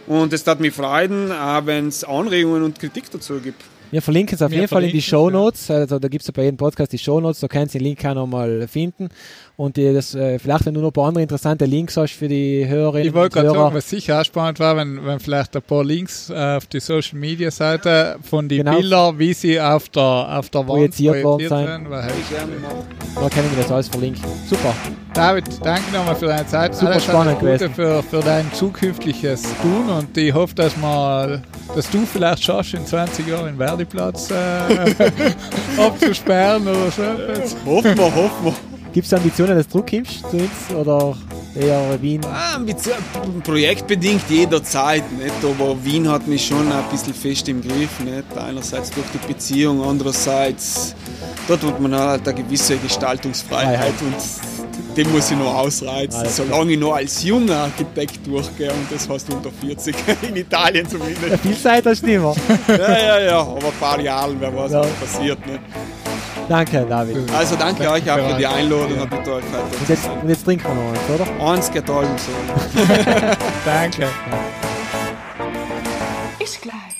und es hat mich freuen, wenn es Anregungen und Kritik dazu gibt. Wir verlinken es auf Wir jeden Fall in die Show Notes. Also da gibt es ja bei jedem Podcast die Show Notes, da könnt ihr den Link auch nochmal finden. Und die, das, äh, vielleicht, wenn du noch ein paar andere interessante Links hast für die Hörerinnen Ich wollte gerade sagen, was sicher auch spannend war, wenn, wenn vielleicht ein paar Links äh, auf die Social Media Seite von den Genau. Bildern, wie sie auf der, auf der Wand Projiziert worden sein. sind, Da können wir das alles verlinken. Super. David, danke nochmal für deine Zeit. Super Alles spannend Gute gewesen. für, für dein zukünftiges Tun und ich hoffe, dass, mal, dass du vielleicht schaffst, in 20 Jahren den Verdiplatz äh, abzusperren oder so. etwas. Hoffen wir, hoffen wir. Gibt es Ambitionen, dass du zurückkommst zu uns? Oder eher Wien? Ah, mit so- projektbedingt jederzeit, nicht? aber Wien hat mich schon ein bisschen fest im Griff. Nicht? Einerseits durch die Beziehung, andererseits dort hat man halt eine gewisse Gestaltungsfreiheit Freiheit. und den muss ich noch ausreizen, Alles solange ich noch als junger Architekt durchgehe und das heißt unter 40, in Italien Ja, zumindest. viel Zeit hast du nicht mehr. Ja, ja, ja, aber ein paar Jahre, wer weiß, Ja. was passiert. Nicht? Danke, David. Also danke euch auch für die Einladung Ja. und mit euch Und jetzt, und jetzt trinken wir noch eins, oder? Eins so. Danke. Ist gleich.